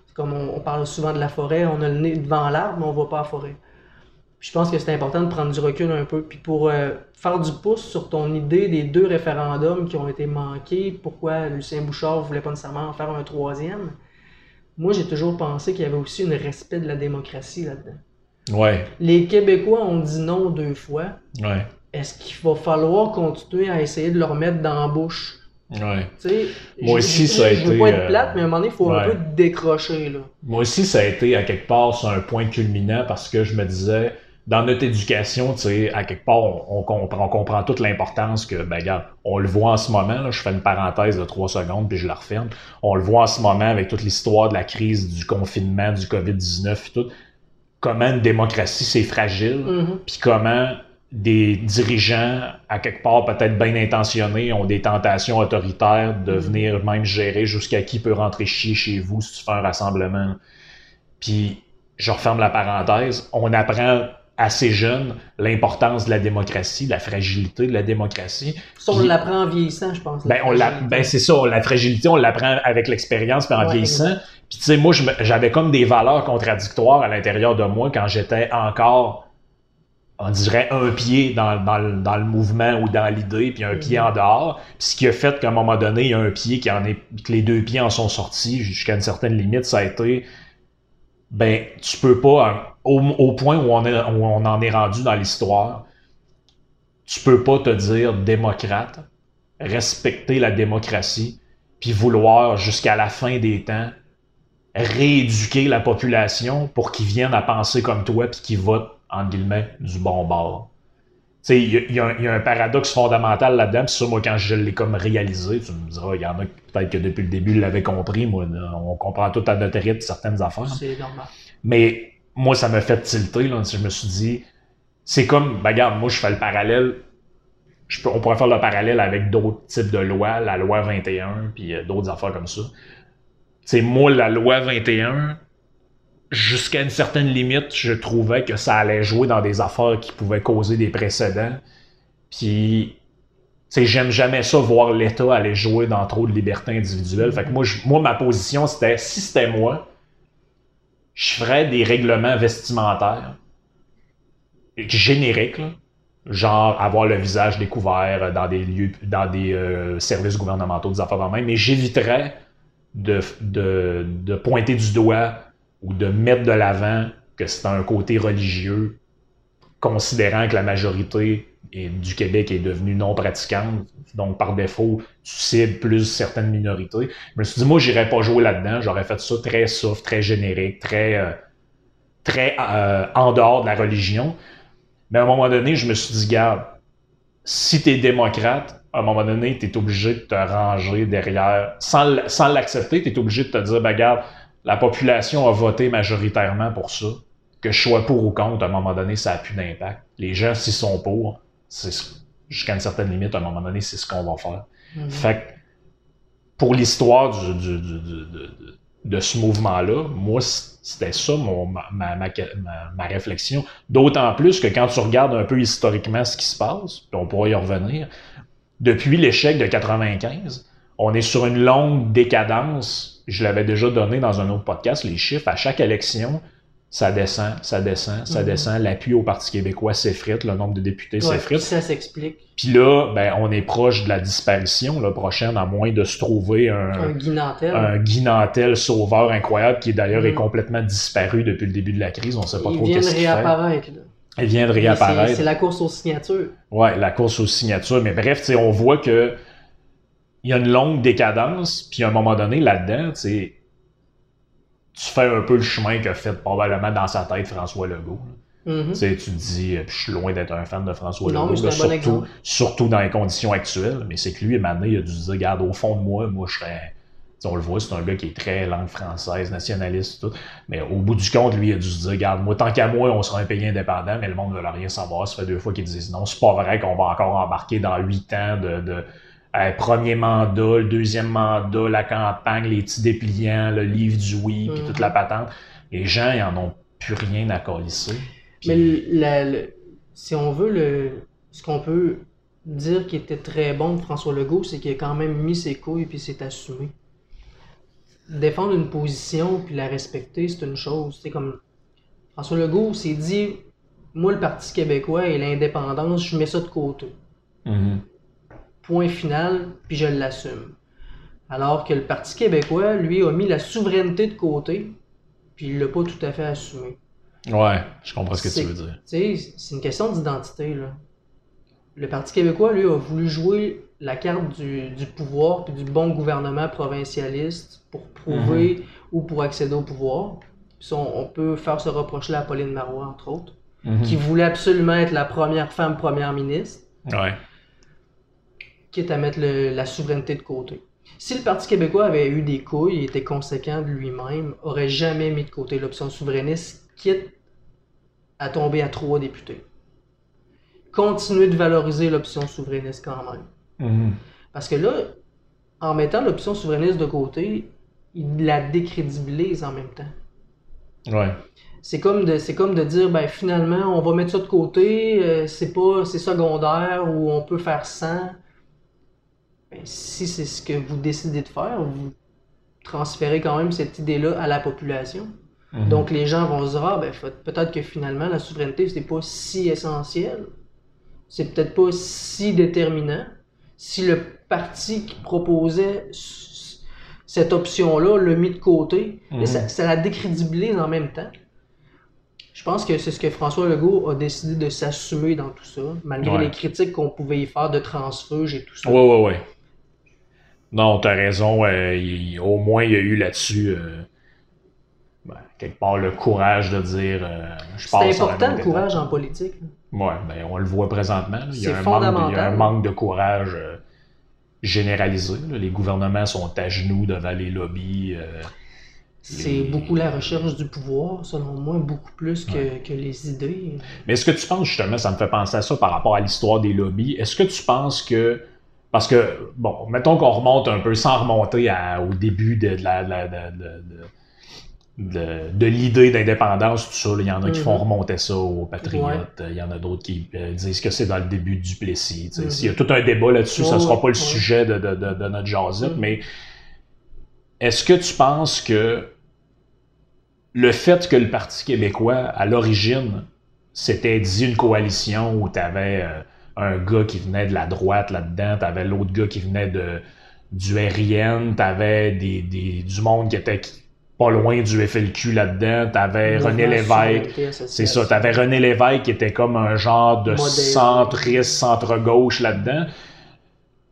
c'est comme on, on parle souvent de la forêt, on a le nez devant l'arbre, mais on voit pas la forêt. Puis je pense que c'est important de prendre du recul un peu. Puis pour euh, faire du pouce sur ton idée des deux référendums qui ont été manqués, pourquoi Lucien Bouchard voulait pas nécessairement en faire un troisième, moi j'ai toujours pensé qu'il y avait aussi un respect de la démocratie là-dedans. Ouais, Les Québécois ont dit non deux fois. ouais, Est-ce qu'il va falloir continuer à essayer de leur mettre dans la bouche? ouais. Tu sais, Moi aussi, ça a Je veux été, pas être euh, plate, mais à un moment donné, il faut un peu décrocher. Là. Moi aussi, ça a été à quelque part sur un point culminant parce que je me disais, dans notre éducation, tu sais, à quelque part, on, on comprend, on comprend toute l'importance que, ben, regarde, on le voit en ce moment, là, je fais une parenthèse de trois secondes puis je la referme. On le voit en ce moment avec toute l'histoire de la crise du confinement, du COVID-19 et tout. Comment une démocratie, c'est fragile. Mhm. puis comment des dirigeants, à quelque part peut-être bien intentionnés, ont des tentations autoritaires de venir même gérer jusqu'à qui peut rentrer chier chez vous si tu fais un rassemblement. Puis, je referme la parenthèse, on apprend assez jeune l'importance de la démocratie, la fragilité de la démocratie. Ça, on Puis- l'apprend en vieillissant, je pense. ben, on l'a, ben c'est ça, la fragilité, on l'apprend avec l'expérience puis en Ouais, vieillissant. Puis tu sais, moi, je j'avais comme des valeurs contradictoires à l'intérieur de moi quand j'étais encore, on dirait, un pied dans, dans, le- dans le mouvement ou dans l'idée, puis un pied en dehors. Puis ce qui a fait qu'à un moment donné, il y a un pied qui en est, que les deux pieds en sont sortis jusqu'à une certaine limite, ça a été, ben, tu peux pas, au, au point où on, est, où on en est rendu dans l'histoire, tu peux pas te dire démocrate, respecter la démocratie, puis vouloir jusqu'à la fin des temps rééduquer la population pour qu'ils viennent à penser comme toi puis qu'ils votent, entre guillemets, du bon bord. Tu sais, il y, y y a un paradoxe fondamental là-dedans, puis ça, moi, quand je l'ai comme réalisé, tu me diras, il y en a qui, peut-être que depuis le début l'avaient compris, moi, on comprend tout à notre rythme certaines affaires. C'est normal. Mais moi, ça m'a fait tilter. Là. Je me suis dit, c'est comme, ben, regarde, moi, je fais le parallèle. On pourrait faire le parallèle avec d'autres types de lois, la loi 21, puis euh, d'autres affaires comme ça. C'est moi, la loi 21, jusqu'à une certaine limite, je trouvais que ça allait jouer dans des affaires qui pouvaient causer des précédents. Puis, sais, j'aime jamais ça voir l'État aller jouer dans trop de liberté individuelle. Fait que moi, moi ma position, c'était si c'était moi, je ferais des règlements vestimentaires génériques, genre avoir le visage découvert dans des lieux, dans des euh, services gouvernementaux, des affaires de même, mais j'éviterais de pointer du doigt ou de mettre de l'avant que c'est un côté religieux, considérant que la majorité est- du Québec est devenue non pratiquante, donc par défaut, tu cibles plus certaines minorités. Je me suis dit, moi, j'irais pas jouer là-dedans, j'aurais fait ça très soft, très générique, très, euh, très euh, en dehors de la religion. Mais à un moment donné, je me suis dit, garde, si tu es démocrate, à un moment donné, tu es obligé de te ranger derrière, sans, l'accepter, tu es obligé de te dire, ben, garde, la population a voté majoritairement pour ça. Que je sois pour ou contre, à un moment donné, ça n'a plus d'impact. Les gens, s'ils sont pour, jusqu'à une certaine limite, à un moment donné, c'est ce qu'on va faire. Mhm. Fait que, pour l'histoire du, du- du- du- de, ce mouvement-là, moi, c- c'était ça mon, ma, ma, ma- ma- ma réflexion. D'autant plus que quand tu regardes un peu historiquement ce qui se passe, puis on pourra y revenir, depuis l'échec de 95, on est sur une longue décadence. Je l'avais déjà donné dans un autre podcast, les chiffres. À chaque élection, ça descend, ça descend, ça Mhm. descend. L'appui au Parti québécois s'effrite, le nombre de députés Ouais, s'effrite. puis ça s'explique. Puis là, ben, on est proche de la disparition, la prochaine, à moins de se trouver un, Un Guy Nantel. un sauveur incroyable qui d'ailleurs est Mm. complètement disparu depuis le début de la crise. On sait pas il trop vient de qu'est-ce qu'il fait. réapparaître. là. Il vient de réapparaître. C'est la course aux signatures. Ouais, la course aux signatures. Mais bref, on voit que il y a une longue décadence, puis à un moment donné, là-dedans, tu fais un peu le chemin qu'a fait probablement dans sa tête François Legault. là. Mhm. Tu dis, euh, puis je suis loin d'être un fan de François Non, Legault, là, bon surtout, surtout dans les conditions actuelles, mais c'est que lui, maintenant, il a dû se dire, regarde, au fond de moi, moi, je serais. Tu sais, on le voit, c'est un gars qui est très langue française, nationaliste, tout. Mais au bout du compte, lui, il a dû se dire, regarde, moi, tant qu'à moi, on sera un pays indépendant, mais le monde ne veut rien savoir. Ça fait deux fois qu'ils disent non, c'est pas vrai qu'on va encore embarquer dans huit ans de. de euh, premier mandat, le deuxième mandat, la campagne, les petits dépliants, le livre du oui, puis Mhm. toute la patente. Les gens, ils en ont plus rien à colisser. Mais la- si on veut, le, ce qu'on peut dire qui était très bon de François Legault, c'est qu'il a quand même mis ses couilles puis s'est assumé. Défendre une position puis la respecter, c'est une chose. C'est comme François Legault s'est dit Moi, le Parti québécois et l'indépendance, je mets ça de côté. Mhm. Point final, puis je l'assume. Alors que le Parti québécois, lui, a mis la souveraineté de côté, puis il l'a pas tout à fait assumé. Ouais, je comprends ce que tu veux dire. Tu sais, c'est une question d'identité, là. Le Parti québécois, lui, a voulu jouer la carte du, du pouvoir puis du bon gouvernement provincialiste pour prouver Mhm. ou pour accéder au pouvoir. Puis ça, on, on peut faire ce reproche-là à Pauline Marois, entre autres, Mhm. qui voulait absolument être la première femme première ministre, Ouais. Quitte à mettre le- la souveraineté de côté. Si le Parti québécois avait eu des couilles et était conséquent de lui-même, aurait jamais mis de côté l'option souverainiste, quitte à tomber à trois députés. Continuer de valoriser l'option souverainiste quand même. Mhm. Parce que là, en mettant l'option souverainiste de côté, il la décrédibilise en même temps. Ouais. C'est comme de, c'est comme de dire, ben finalement, on va mettre ça de côté, euh, c'est pas, c'est secondaire ou on peut faire sans. Ben, si c'est ce que vous décidez de faire, vous transférez quand même cette idée-là à la population. Mhm. Donc les gens vont se dire, ah, ben peut-être que finalement la souveraineté c'est pas si essentiel, c'est peut-être pas si déterminant. Si le parti qui proposait cette option-là l'a mis de côté, mais Mhm. ça, ça la décrédibilise en même temps. Je pense que c'est ce que François Legault a décidé de s'assumer dans tout ça, malgré Ouais. les critiques qu'on pouvait y faire de transfuge et tout ça. Ouais, ouais, ouais. Non, t'as raison. euh, il- au moins, il y a eu là-dessus, euh, ben, quelque part, le courage de dire euh, je C'est important le courage en politique. Ouais, ben, on le voit présentement. là. Il y, a C'est un manque, de- il y a un fondamental. manque de courage généralisé. là. Les gouvernements sont à genoux devant les lobbies. C'est Les- beaucoup la recherche du pouvoir, selon moi, beaucoup plus que, que les idées. Mais est-ce que tu penses, justement, ça me fait penser à ça par rapport à l'histoire des lobbies, est-ce que tu penses que. Parce que, bon, mettons qu'on remonte un peu sans remonter à- au début de, de la, de la- de- de- de- de, l'idée d'indépendance, tout ça. Il y en a qui font Mhm. remonter ça aux patriotes. Il y en a d'autres qui euh, disent que c'est dans le début du Plessis. sais. Il y a tout un débat là-dessus, ça Ouais, sera pas le sujet de, de- notre jasette, Mhm. mais est-ce que tu penses que le fait que le Parti québécois, à l'origine, s'était dit une coalition où tu avais un gars qui venait de la droite là-dedans, tu avais l'autre gars qui venait de, du RIN, tu avais des, des- du monde qui était pas loin du FLQ là-dedans, tu avais René Lévesque. C'est ça, tu avais René Lévesque qui était comme un genre de centriste, centre-gauche là-dedans.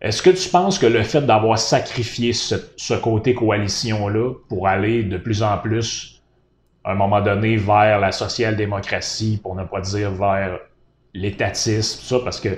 Est-ce que tu penses que le fait d'avoir sacrifié ce, ce côté coalition-là pour aller de plus en plus, à un moment donné, vers la social-démocratie, pour ne pas dire vers l'étatisme, tout ça, parce que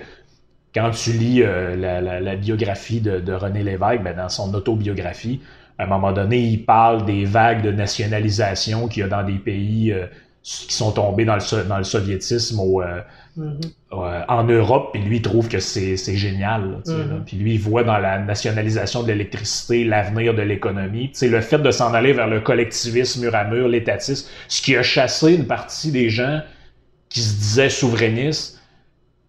quand tu lis euh, la, la- la biographie de, de René Lévesque, ben, dans son autobiographie, à un moment donné, il parle des vagues de nationalisation qu'il y a dans des pays euh, qui sont tombés dans le, so- dans le soviétisme au, euh, Mhm. euh, en Europe, puis lui il trouve que c'est c'est génial. là, Mhm. là. Puis lui, il voit dans la nationalisation de l'électricité l'avenir de l'économie. Sais, Le fait de s'en aller vers le collectivisme mur à mur, l'étatisme, ce qui a chassé une partie des gens qui se disaient souverainistes,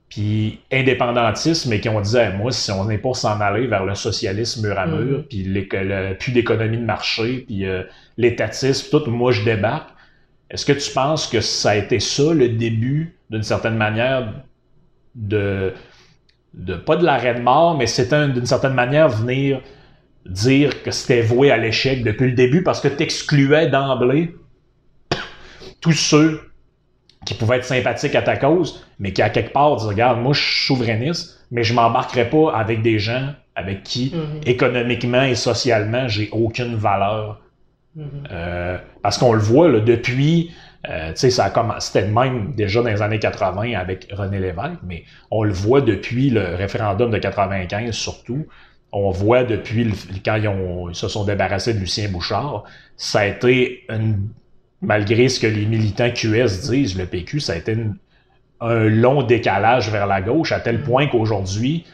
puis indépendantistes, mais qui ont dit Hey, moi, si on n'est pas s'en aller vers le socialisme mur à mur, Mhm. puis le- plus d'économie de marché, puis euh, l'étatisme, tout, moi je débarque. Est-ce que tu penses que ça a été ça le début, d'une certaine manière, de, de pas de l'arrêt de mort, mais c'était un- d'une certaine manière venir dire que c'était voué à l'échec depuis le début parce que tu excluais d'emblée tous ceux qui pouvaient être sympathiques à ta cause, mais qui à quelque part disent Regarde, moi je suis souverainiste, mais je m'embarquerai pas avec des gens avec qui, Mhm. économiquement et socialement, j'ai aucune valeur Mhm. euh, parce qu'on le voit là, depuis, euh, tu sais, ça a commencé, c'était même déjà dans les années 80 avec René Lévesque, mais on le voit depuis le référendum de 95 surtout. On voit depuis le- quand ils, ont- ils se sont débarrassés de Lucien Bouchard, ça a été une- malgré ce que les militants QS disent, le PQ, ça a été une- un long décalage vers la gauche à tel point qu'aujourd'hui,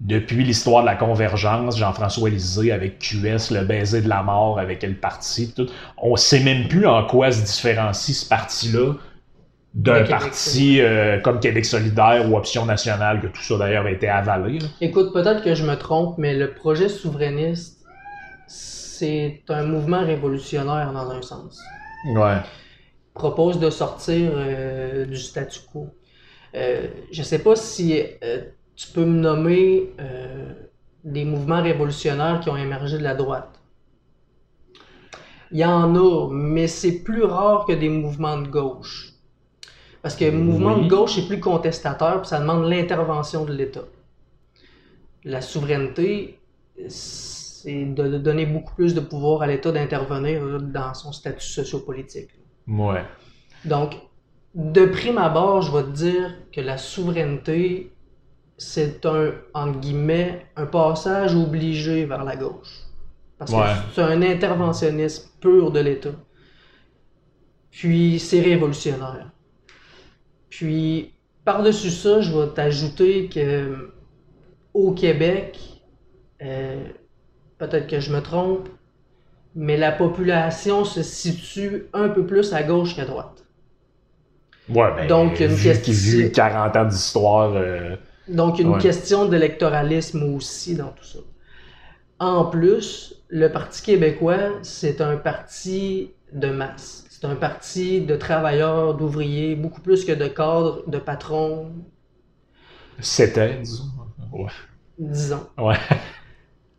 depuis l'histoire de la convergence, Jean-François Lisée avec QS, le baiser de la mort avec le parti, tout, on sait même plus en quoi se différencie ce parti-là d'un parti euh, comme Québec solidaire ou Option nationale, que tout ça d'ailleurs a été avalé. là. Écoute, peut-être que je me trompe, mais le projet souverainiste, c'est un mouvement révolutionnaire dans un sens. Ouais. propose de sortir euh, du statu quo. Euh, je sais pas si euh, tu peux me nommer des mouvements révolutionnaires qui ont émergé de la droite. Il y en a, mais c'est plus rare que des mouvements de gauche. Parce que le mouvement Oui. de gauche est plus contestateur, puis ça demande l'intervention de l'État. La souveraineté, c'est de de donner beaucoup plus de pouvoir à l'État d'intervenir dans son statut sociopolitique. Ouais. Donc, de prime abord, je vais te dire que la souveraineté, c'est un, entre guillemets, un passage obligé vers la gauche. Parce Ouais. que c'est un interventionnisme pur de l'État. Puis, c'est révolutionnaire. Puis, par-dessus ça, je vais t'ajouter que au Québec, euh, peut-être que je me trompe, mais la population se situe un peu plus à gauche qu'à droite. Ouais, ben, Donc, une vu, question- vu 40 ans d'histoire, euh, Donc, une Ouais. question d'électoralisme aussi dans tout ça. En plus, le Parti québécois, c'est un parti de masse. C'est un parti de travailleurs, d'ouvriers, beaucoup plus que de cadres, de patrons, c'était, disons. Ouais. disons. Ouais.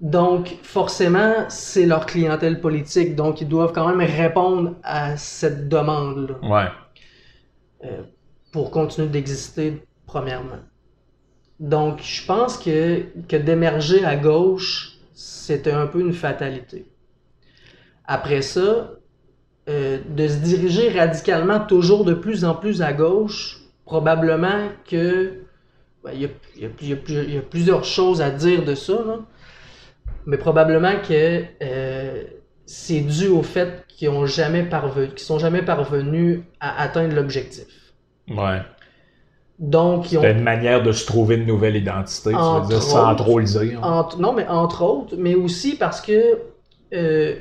Donc, forcément, c'est leur clientèle politique. Donc, ils doivent quand même répondre à cette demande-là. Ouais. euh, pour continuer d'exister, premièrement. Donc, je pense que, que d'émerger à gauche, c'était un peu une fatalité. Après ça, euh, de se diriger radicalement toujours de plus en plus à gauche, probablement que. ben, Il y, a, y y y plusieurs choses à dire de ça, là. Mais probablement que euh, c'est dû au fait qu'ils ont jamais parvenu, qu'ils sont jamais parvenus à atteindre l'objectif. Ouais. Donc, ils ont une manière de se trouver une nouvelle identité, tu veux dire, sans trop le dire. Entre- non, mais entre autres, mais aussi parce que, euh,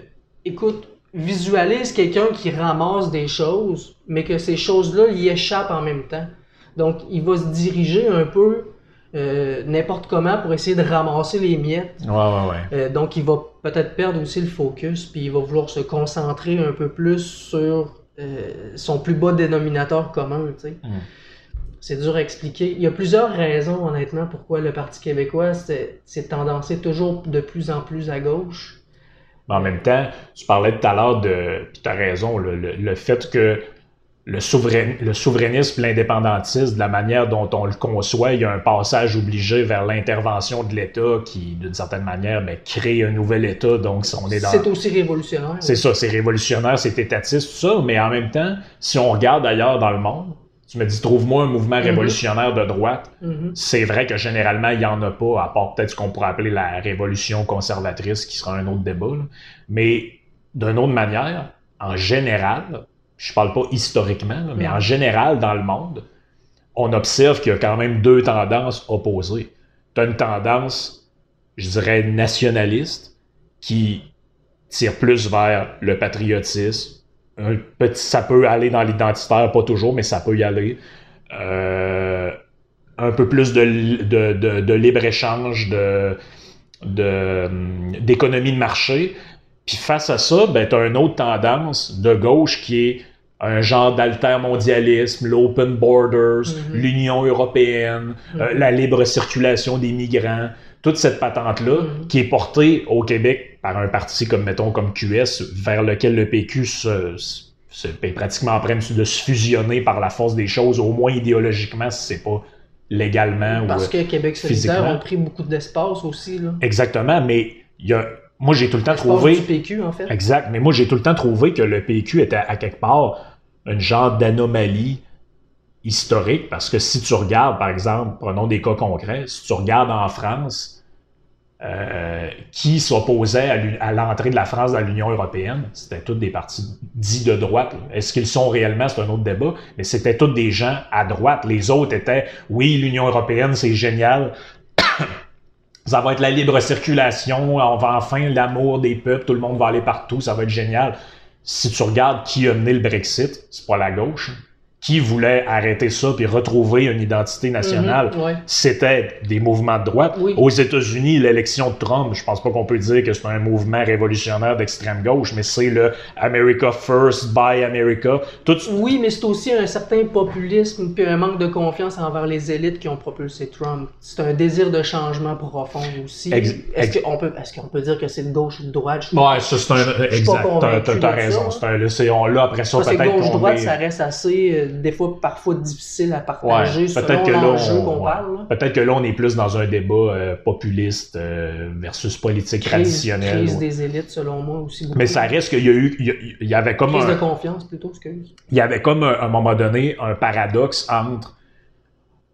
écoute, visualise quelqu'un qui ramasse des choses, mais que ces choses-là y échappent en même temps. Donc, il va se diriger un peu euh, n'importe comment pour essayer de ramasser les miettes. Ouais, ouais, ouais. Euh, donc, il va peut-être perdre aussi le focus, puis il va vouloir se concentrer un peu plus sur euh, son plus bas dénominateur commun. Mm. C'est dur à expliquer. Il y a plusieurs raisons, honnêtement, pourquoi le Parti québécois s'est tendancé toujours de plus en plus à gauche. Mais en même temps, tu parlais tout à l'heure de. Tu as raison, le, le- le fait que le, souverain, le souverainisme, l'indépendantisme, de la manière dont on le conçoit, il y a un passage obligé vers l'intervention de l'État qui, d'une certaine manière, ben, crée un nouvel État. Donc, on est dans. C'est aussi révolutionnaire. C'est ça, c'est révolutionnaire, c'est étatiste, tout ça, mais en même temps, si on regarde ailleurs dans le monde, tu me dis, trouve-moi un mouvement Mhm. révolutionnaire de droite. Mhm. C'est vrai que généralement, il n'y en a pas, à part peut-être ce qu'on pourrait appeler la révolution conservatrice, qui sera un autre débat. là. Mais d'une autre manière, en général, je parle pas historiquement, mais en général, dans le monde, on observe qu'il y a quand même deux tendances opposées. Tu as une tendance, je dirais, nationaliste, qui tire plus vers le patriotisme. Un petit, ça peut aller dans l'identitaire, pas toujours, mais ça peut y aller. Euh, un peu plus de, de, de, de libre-échange, de, de, d'économie de marché. Puis face à ça, ben, tu as une autre tendance de gauche qui est un genre d'altermondialisme, l'open borders, Mhm. l'Union européenne, euh, Mhm. la libre circulation des migrants, toute cette patente-là Mhm. qui est portée au Québec par un parti comme, mettons, comme QS, vers lequel le PQ se, se- est pratiquement en train de se fusionner par la force des choses, au moins idéologiquement, si c'est pas légalement. Parce ou, que Québec solidaire a pris beaucoup d'espace aussi. Là. Exactement, mais il y a, moi j'ai tout le temps trouvé... du PQ, en fait. Exact, mais moi j'ai tout le temps trouvé que le PQ était à quelque part une genre d'anomalie historique, parce que si tu regardes, par exemple, prenons des cas concrets, si tu regardes en France, euh, qui s'opposait à l'entrée de la France dans l'Union européenne, c'était tous des partis dits de droite. Est-ce qu'ils sont réellement, c'est un autre débat, mais c'était tous des gens à droite. Les autres étaient, oui, l'Union européenne, c'est génial, ça va être la libre circulation, on va enfin l'amour des peuples, tout le monde va aller partout, ça va être génial. Si tu regardes qui a mené le Brexit, c'est pas la gauche. Qui voulait arrêter ça puis retrouver une identité nationale, Mhm, ouais. c'était des mouvements de droite. Oui. Aux États-Unis, l'élection de Trump, je pense pas qu'on peut dire que c'est un mouvement révolutionnaire d'extrême gauche, mais c'est le America First, Buy America. Tout, Oui, mais c'est aussi un certain populisme puis un manque de confiance envers les élites qui ont propulsé Trump. C'est un désir de changement profond aussi. Est-ce qu'on peut, est-ce qu'on peut dire que c'est de gauche ou de droite? Ouais, ça c'est un. Exact. T'as, raison. hein. C'est un, on l'a après ça, peut-être gauche-droite, est- ça reste assez, euh, des fois, parfois difficile à partager peut-être selon que là, l'enjeu on, qu'on ouais. parle. peut-être que là, on est plus dans un débat euh, populiste euh, versus politique Crise, traditionnelle. crise ouais. des élites, selon moi, aussi. beaucoup. Mais ça reste qu'il y a eu, il y avait comme Crise de confiance, plutôt, excuse. il y avait comme un- à un moment donné un paradoxe entre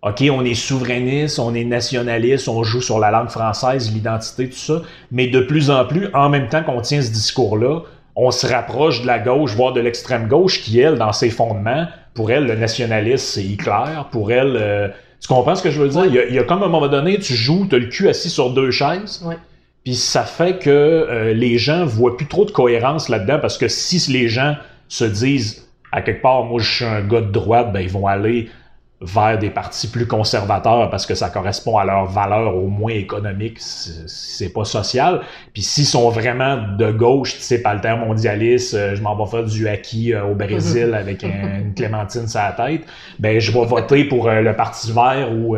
OK, on est souverainiste, on est nationaliste, on joue sur la langue française, l'identité, tout ça, mais de plus en plus, en même temps qu'on tient ce discours-là, on se rapproche de la gauche, voire de l'extrême gauche, qui, elle, dans ses fondements, pour elle, le nationalisme, c'est Hitler. Pour elle, euh, tu comprends ce que je veux dire? Ouais. Il, y a, il y a comme un moment donné, tu joues, tu as le cul assis sur deux chaises, Ouais. puis ça fait que euh, les gens voient plus trop de cohérence là-dedans, parce que si les gens se disent, à quelque part, moi je suis un gars de droite, ben ils vont aller vers des partis plus conservateurs parce que ça correspond à leurs valeurs au moins économiques, c'est c'est pas social. Puis s'ils sont vraiment de gauche, type altermondialiste, euh, je m'en vais faire du acquis euh, au Brésil avec un- une clémentine sur la tête, ben je vais voter pour euh, le Parti vert ou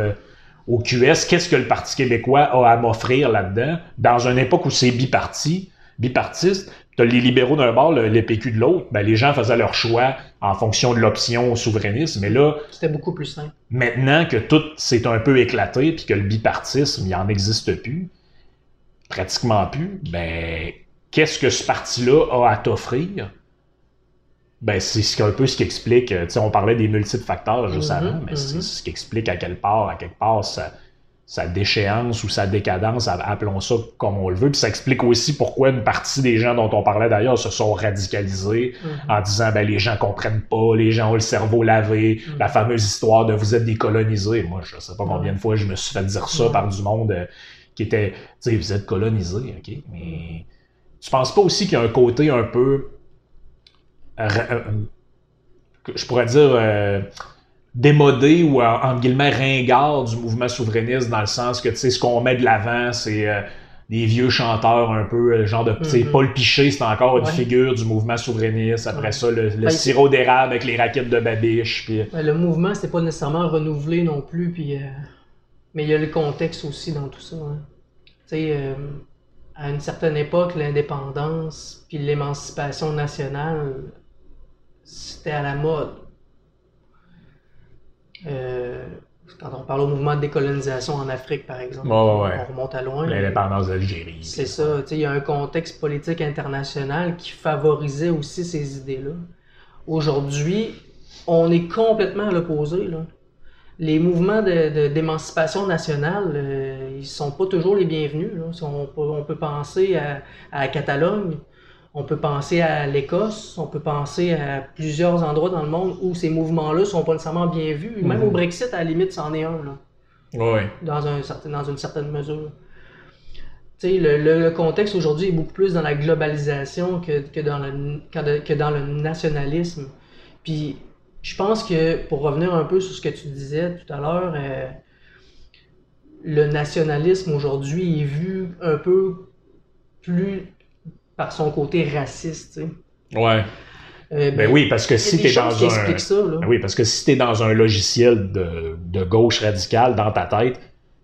au QS. Qu'est-ce que le Parti québécois a à m'offrir là-dedans? Dans une époque où c'est biparti, bipartiste, les libéraux d'un bord, le, les PQ de l'autre, ben les gens faisaient leur choix en fonction de l'option souverainiste. Mais là, C'était beaucoup plus simple. maintenant que tout s'est un peu éclaté puis que le bipartisme, il en existe plus, pratiquement plus, ben qu'est-ce que ce parti-là a à t'offrir? Ben, c'est ce- un peu ce qui explique, tu sais, on parlait des multiples facteurs juste Mhm, avant, mais c'est ce qui explique à quelle part, à quelque part, sa, sa déchéance ou sa décadence, appelons ça comme on le veut. Puis ça explique aussi pourquoi une partie des gens dont on parlait d'ailleurs se sont radicalisés Mhm. en disant ben les gens comprennent pas, les gens ont le cerveau lavé, la fameuse histoire de vous êtes décolonisés. Moi, je sais pas combien de fois je me suis fait dire ça par du monde euh, qui était, tu sais, vous êtes colonisés, ok, mais tu penses pas aussi qu'il y a un côté un peu je pourrais dire, démodé ou en guillemets ringard du mouvement souverainiste dans le sens que tu sais ce qu'on met de l'avant c'est euh, des vieux chanteurs un peu euh, genre de tu sais, Mhm. Paul Piché c'est encore une Ouais. figure du mouvement souverainiste après Ouais. ça le, le Ben, sirop d'érable avec les raquettes de babiche puis Ben, le mouvement, c'était pas nécessairement renouvelé non plus, puis, euh, mais il y a le contexte aussi dans tout ça. hein. Tu sais, euh, à une certaine époque, l'indépendance puis l'émancipation nationale, c'était à la mode. Euh, quand on parle au mouvement de décolonisation en Afrique, par exemple, ouais, on remonte à loin. l'indépendance d'Algérie C'est ça, il y a un contexte politique international qui favorisait aussi ces idées-là. Aujourd'hui, on est complètement à l'opposé. Les mouvements de- de- d'émancipation nationale, euh, ils sont pas toujours les bienvenus. là. On peut, on peut penser à, à la Catalogne, on peut penser à l'Écosse, on peut penser à plusieurs endroits dans le monde où ces mouvements-là sont pas nécessairement bien vus. Même Mhm. au Brexit, à la limite, c'en est un. Là ouais dans, un certain, dans une certaine mesure. Tu sais, le, le- le contexte aujourd'hui est beaucoup plus dans la globalisation que, que, dans, le, que dans le nationalisme. Puis, je pense que, pour revenir un peu sur ce que tu disais tout à l'heure, euh, le nationalisme aujourd'hui est vu un peu plus par son côté raciste. tu sais. ouais Euh, ben oui parce que si t'es dans qui un expliquent ça. Là. Ben Oui, parce que si tu es dans un logiciel de, de gauche radicale dans ta tête,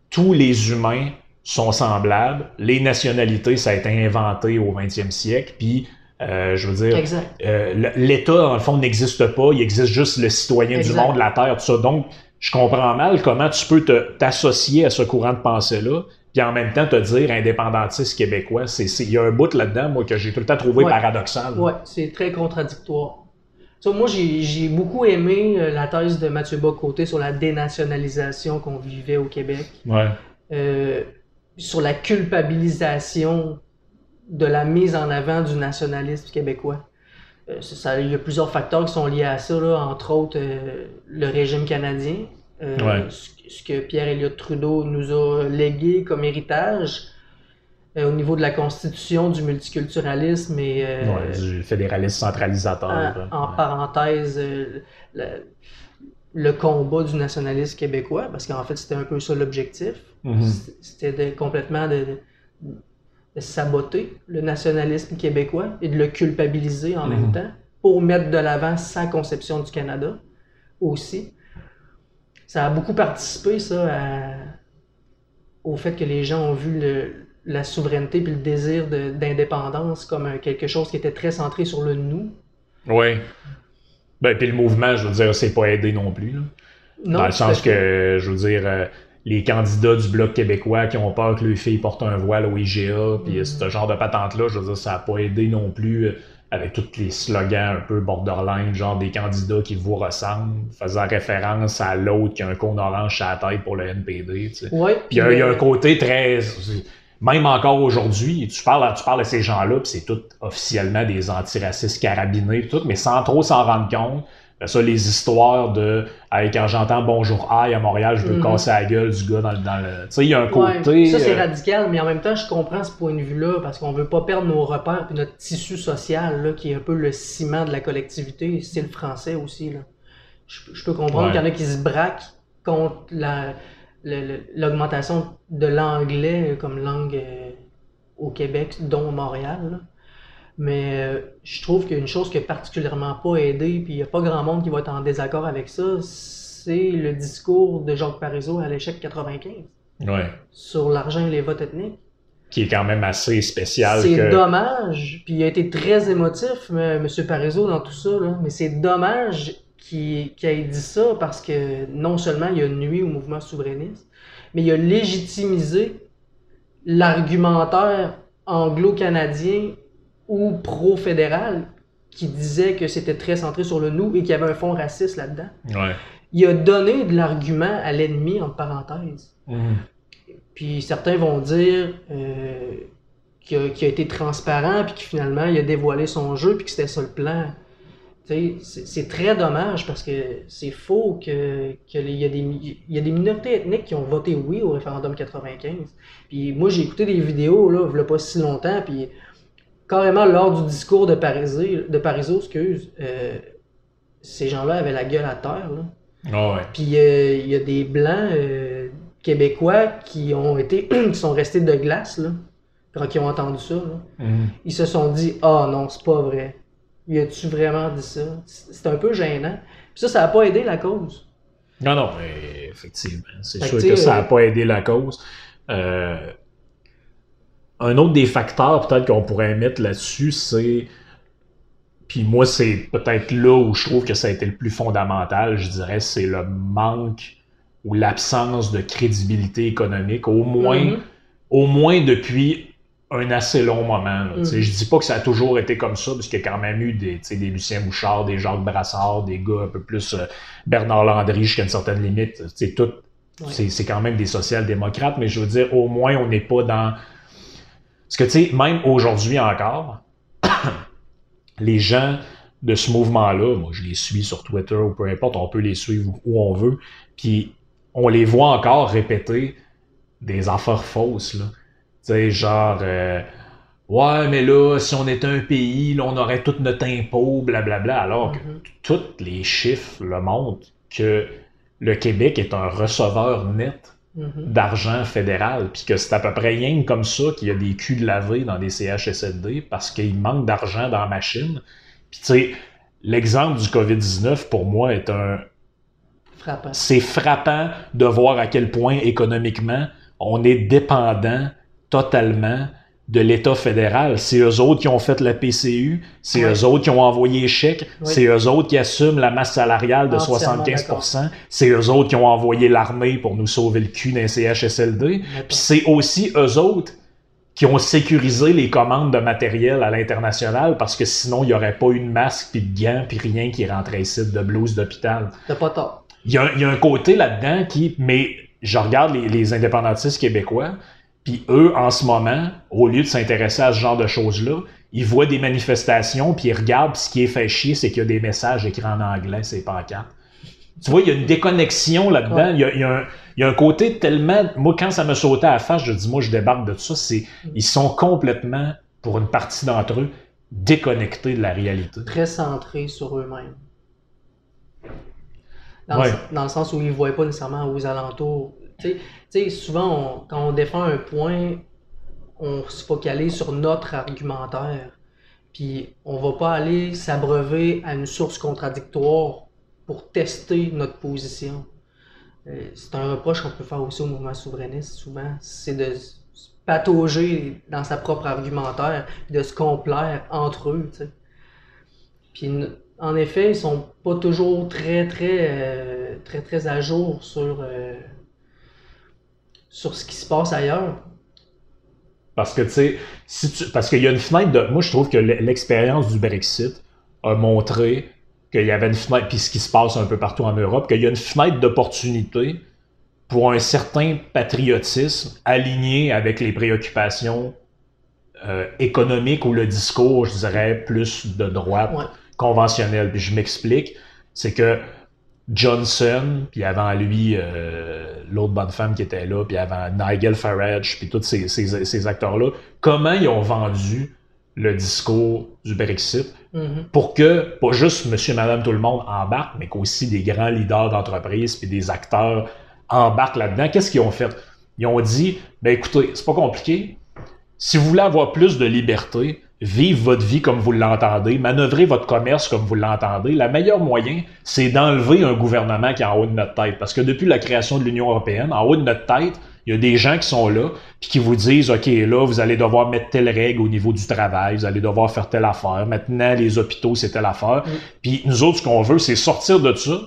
tous les humains sont semblables. Les nationalités, ça a été inventé au 20e siècle. Puis, euh, je veux dire, euh, l'État, dans le fond, n'existe pas. Il existe juste le citoyen Exact. du monde, la Terre, tout ça. Donc, je comprends mal comment tu peux t'associer à ce courant de pensée-là, puis en même temps te dire indépendantiste québécois. C'est- Il y a un bout là-dedans, moi, que j'ai tout le temps trouvé Ouais. paradoxal. Ouais, c'est très contradictoire. Moi, j'ai beaucoup aimé euh, la thèse de Mathieu Bocoté sur la dénationalisation qu'on vivait au Québec, Ouais. euh, sur la culpabilisation de la mise en avant du nationalisme québécois. Euh, ça- il y a plusieurs facteurs qui sont liés à ça, là, entre autres euh, le régime canadien, euh, Ouais. ce, que Pierre Elliott Trudeau nous a légué comme héritage euh, au niveau de la constitution, du multiculturalisme et euh, Ouais, du fédéralisme centralisateur. en, en Ouais. parenthèse le, le combat du nationalisme québécois, parce qu'en fait c'était un peu ça l'objectif. Mhm. C'était complètement de, de saboter le nationalisme québécois et de le culpabiliser en même Mhm. temps pour mettre de l'avant sa conception du Canada aussi. Ça a beaucoup participé, ça, à- au fait que les gens ont vu le- la souveraineté puis le désir d'indépendance comme un- quelque chose qui était très centré sur le nous. Oui. Ben, puis le mouvement, je veux dire, c'est pas aidé non plus. là. Non, Dans le sens que, je veux dire, euh, les candidats du Bloc québécois qui ont peur que leurs filles portent un voile au IGA, puis Mhm. ce genre de patente-là, je veux dire, ça n'a pas aidé non plus euh, avec tous les slogans un peu borderline, genre des candidats qui vous ressemblent, faisant référence à l'autre qui a un cône orange sur la tête pour le NPD. tu sais. Ouais, Puis il y, a- y un côté très. Même encore aujourd'hui, tu parles, à- tu parles à ces gens-là, puis c'est tout officiellement des antiracistes carabinés, tout, mais sans trop s'en rendre compte. Ça, les histoires de. Hey, quand j'entends Bonjour Aïe à Montréal, je veux Mhm. casser la gueule du gars dans le. Dans le... Tu sais, il y a un Ouais, côté. ça, c'est euh, radical, mais en même temps, je comprends ce point de vue-là parce qu'on veut pas perdre nos repères puis notre tissu social, là, qui est un peu le ciment de la collectivité. C'est le français aussi. Là. Je, je peux comprendre Ouais. qu'il y en a qui se braquent contre la- l'augmentation de l'anglais comme langue euh, au Québec, dont Montréal. là. Mais euh, je trouve qu'une chose qui a particulièrement pas aidé, puis il n'y a pas grand monde qui va être en désaccord avec ça, c'est le discours de Jacques Parizeau à l'échec 95 ouais, sur l'argent et les votes ethniques. qui est quand même assez spécial. C'est que... dommage, puis il a été très émotif, M. Monsieur Parizeau, dans tout ça, là, mais c'est dommage qu'il qu'il ait dit ça parce que non seulement il a nuit au mouvement souverainiste, mais il a légitimisé l'argumentaire anglo-canadien ou pro-fédéral qui disait que c'était très centré sur le nous et qu'il y avait un fond raciste là-dedans. Ouais. Il a donné de l'argument à l'ennemi, entre parenthèses. Mhm. Puis certains vont dire euh, qu'il a, qu'il a été transparent, puis que finalement il a dévoilé son jeu, puis que c'était ça le plan. C'est très dommage parce que c'est faux que, que y a des, y a des minorités ethniques qui ont voté oui au référendum 95. Puis moi j'ai écouté des vidéos, là, il a pas si longtemps, puis carrément lors du discours de Parisé, de Parizeau, excuse, euh, ces gens-là avaient la gueule à terre. Là. Ah ouais. Puis euh, il y a des blancs euh, québécois qui ont été qui sont restés de glace là, quand ils ont entendu ça. là. Mhm. Ils se sont dit Ah non, c'est pas vrai. Y a-tu vraiment dit ça? C'est un peu gênant. Puis ça, ça n'a pas aidé la cause. Non, non, mais effectivement. C'est sûr que, ça n'a euh, pas aidé la cause. Euh, un autre des facteurs, peut-être, qu'on pourrait mettre là-dessus, c'est. Puis moi, c'est peut-être là où je trouve que ça a été le plus fondamental, je dirais, c'est le manque ou l'absence de crédibilité économique, au moins, Mhm. au moins depuis un assez long moment. là. Mhm. Je dis pas que ça a toujours été comme ça, parce qu'il y a quand même eu des, des Lucien Bouchard, des Jacques Brassard, des gars un peu plus euh, Bernard Landry jusqu'à une certaine limite. Tout, Ouais. c'est quand même des social-démocrates, mais je veux dire, au moins, on n'est pas dans. Parce que, tu sais, même aujourd'hui encore, les gens de ce mouvement-là, moi, je les suis sur Twitter ou peu importe, on peut les suivre où on veut, puis on les voit encore répéter des affaires fausses, là. Tu sais, genre, euh, ouais, mais là, si on était un pays, là, on aurait tout notre impôt, blablabla, alors que Mhm. tous les chiffres le montrent que le Québec est un receveur net Mhm. d'argent fédéral, puis que c'est à peu près rien comme ça qu'il y a des culs de laver dans des CHSLD parce qu'il manque d'argent dans la machine. Puis tu sais, l'exemple du COVID-19 pour moi est un... Frappant. C'est frappant de voir à quel point économiquement on est dépendant totalement de l'État fédéral. C'est eux autres qui ont fait la PCU, c'est Ouais. eux autres qui ont envoyé Oui. c'est eux autres qui assument la masse salariale de Entièrement 75%, c'est eux autres qui ont envoyé l'armée pour nous sauver le cul d'un CHSLD, puis c'est aussi eux autres qui ont sécurisé les commandes de matériel à l'international parce que sinon il n'y aurait pas eu de masque, puis de gants, puis rien qui rentrait ici de blouse d'hôpital. T'as pas tort. Il y, a, il y a un côté là-dedans qui. Mais je regarde les, les indépendantistes québécois, puis eux, en ce moment, au lieu de s'intéresser à ce genre de choses-là, ils voient des manifestations, puis ils regardent, puis ce qui est fait chier, c'est qu'il y a des messages écrits en anglais, c'est pancartes. Tu vois, il y a une déconnexion là-dedans. Ouais. Il, y a, il y a un, il y a un côté tellement. Moi, quand ça me sautait à la face, je dis, moi, je débarque de tout ça. C'est, ils sont complètement, pour une partie d'entre eux, déconnectés de la réalité. Très centré sur eux-mêmes. Dans, Ouais. dans le sens où ils ne voient pas nécessairement aux alentours. Tu sais- souvent, quand on défend un point, on se focalise sur notre argumentaire. Puis on va pas aller s'abreuver à une source contradictoire pour tester notre position. Euh, C'est un reproche qu'on peut faire aussi au mouvement souverainiste souvent, c'est de s- patauger dans sa propre argumentaire, de se complaire entre eux. Puis en effet, ils sont pas toujours très très euh, très très à jour sur euh, sur ce qui se passe ailleurs. Parce que, tu sais, si tu, parce qu'il y a une fenêtre de. Moi, je trouve que l'expérience du Brexit a montré qu'il y avait une fenêtre, puis ce qui se passe un peu partout en Europe, qu'il y a une fenêtre d'opportunité pour un certain patriotisme aligné avec les préoccupations euh, économiques ou le discours, je dirais, plus de droite Ouais. conventionnel. Puis je m'explique, c'est que Johnson, puis avant lui, euh, l'autre bonne femme qui était là, puis avant Nigel Farage, puis tous ces, ces, ces acteurs-là, comment ils ont vendu le discours du Brexit Mhm. pour que, pas juste monsieur, madame, tout le monde embarque, mais qu'aussi des grands leaders d'entreprise puis des acteurs embarquent là-dedans? Qu'est-ce qu'ils ont fait? Ils ont dit, ben écoutez, c'est pas compliqué. Si vous voulez avoir plus de liberté, vivre votre vie comme vous l'entendez, manœuvrer votre commerce comme vous l'entendez, le meilleur moyen, c'est d'enlever un gouvernement qui est en haut de notre tête. Parce que depuis la création de l'Union européenne, en haut de notre tête, il y a des gens qui sont là, puis qui vous disent, OK, là, vous allez devoir mettre telle règle au niveau du travail, vous allez devoir faire telle affaire. Maintenant, les hôpitaux, c'est telle affaire. Mm. Puis nous autres, ce qu'on veut, c'est sortir de ça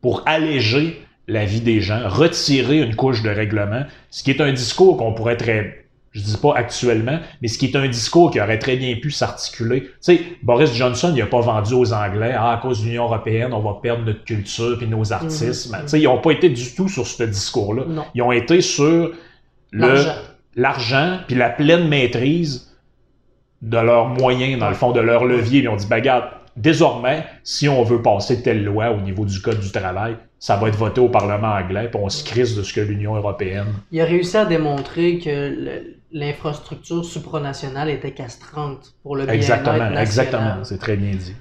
pour alléger la vie des gens, retirer une couche de règlement, ce qui est un discours qu'on pourrait très, je dis pas actuellement, mais ce qui est un discours qui aurait très bien pu s'articuler. Tu sais, Boris Johnson, il a pas vendu aux Anglais, ah, à cause de l'Union européenne, on va perdre notre culture puis nos artistes. Mhm. Tu sais, ils ont pas été du tout sur ce discours-là. Ils ont été sur L'argent. puis la pleine maîtrise de leurs moyens, dans le fond, de leur levier. Ils ont dit, ben, regarde, désormais, si on veut passer telle loi au niveau du Code du travail, ça va être voté au Parlement anglais, puis on se crise de ce que l'Union européenne. Il a réussi à démontrer que l'infrastructure supranationale était castrante pour le bien-être Exactement, national. exactement. C'est très bien dit.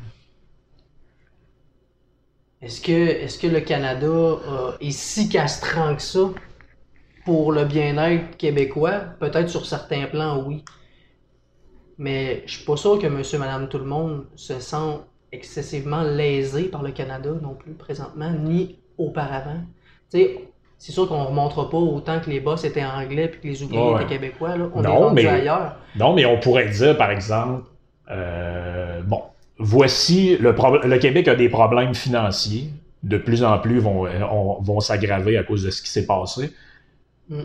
Est-ce que, est-ce que le Canada euh, est si castrant que ça pour le bien-être québécois? Peut-être sur certains plans, oui. Mais je suis pas sûr que monsieur, madame, tout le monde se sent excessivement lésé par le Canada non plus présentement, ni auparavant. Sais, c'est sûr qu'on ne remontera pas autant que les boss étaient anglais puis que les ouvriers Ouais. étaient québécois. Là. On Non, est rendu mais- ailleurs. Non, mais on pourrait dire, par exemple, euh, bon, voici, le, prob- le Québec a des problèmes financiers. De plus en plus vont, euh, on- vont s'aggraver à cause de ce qui s'est passé.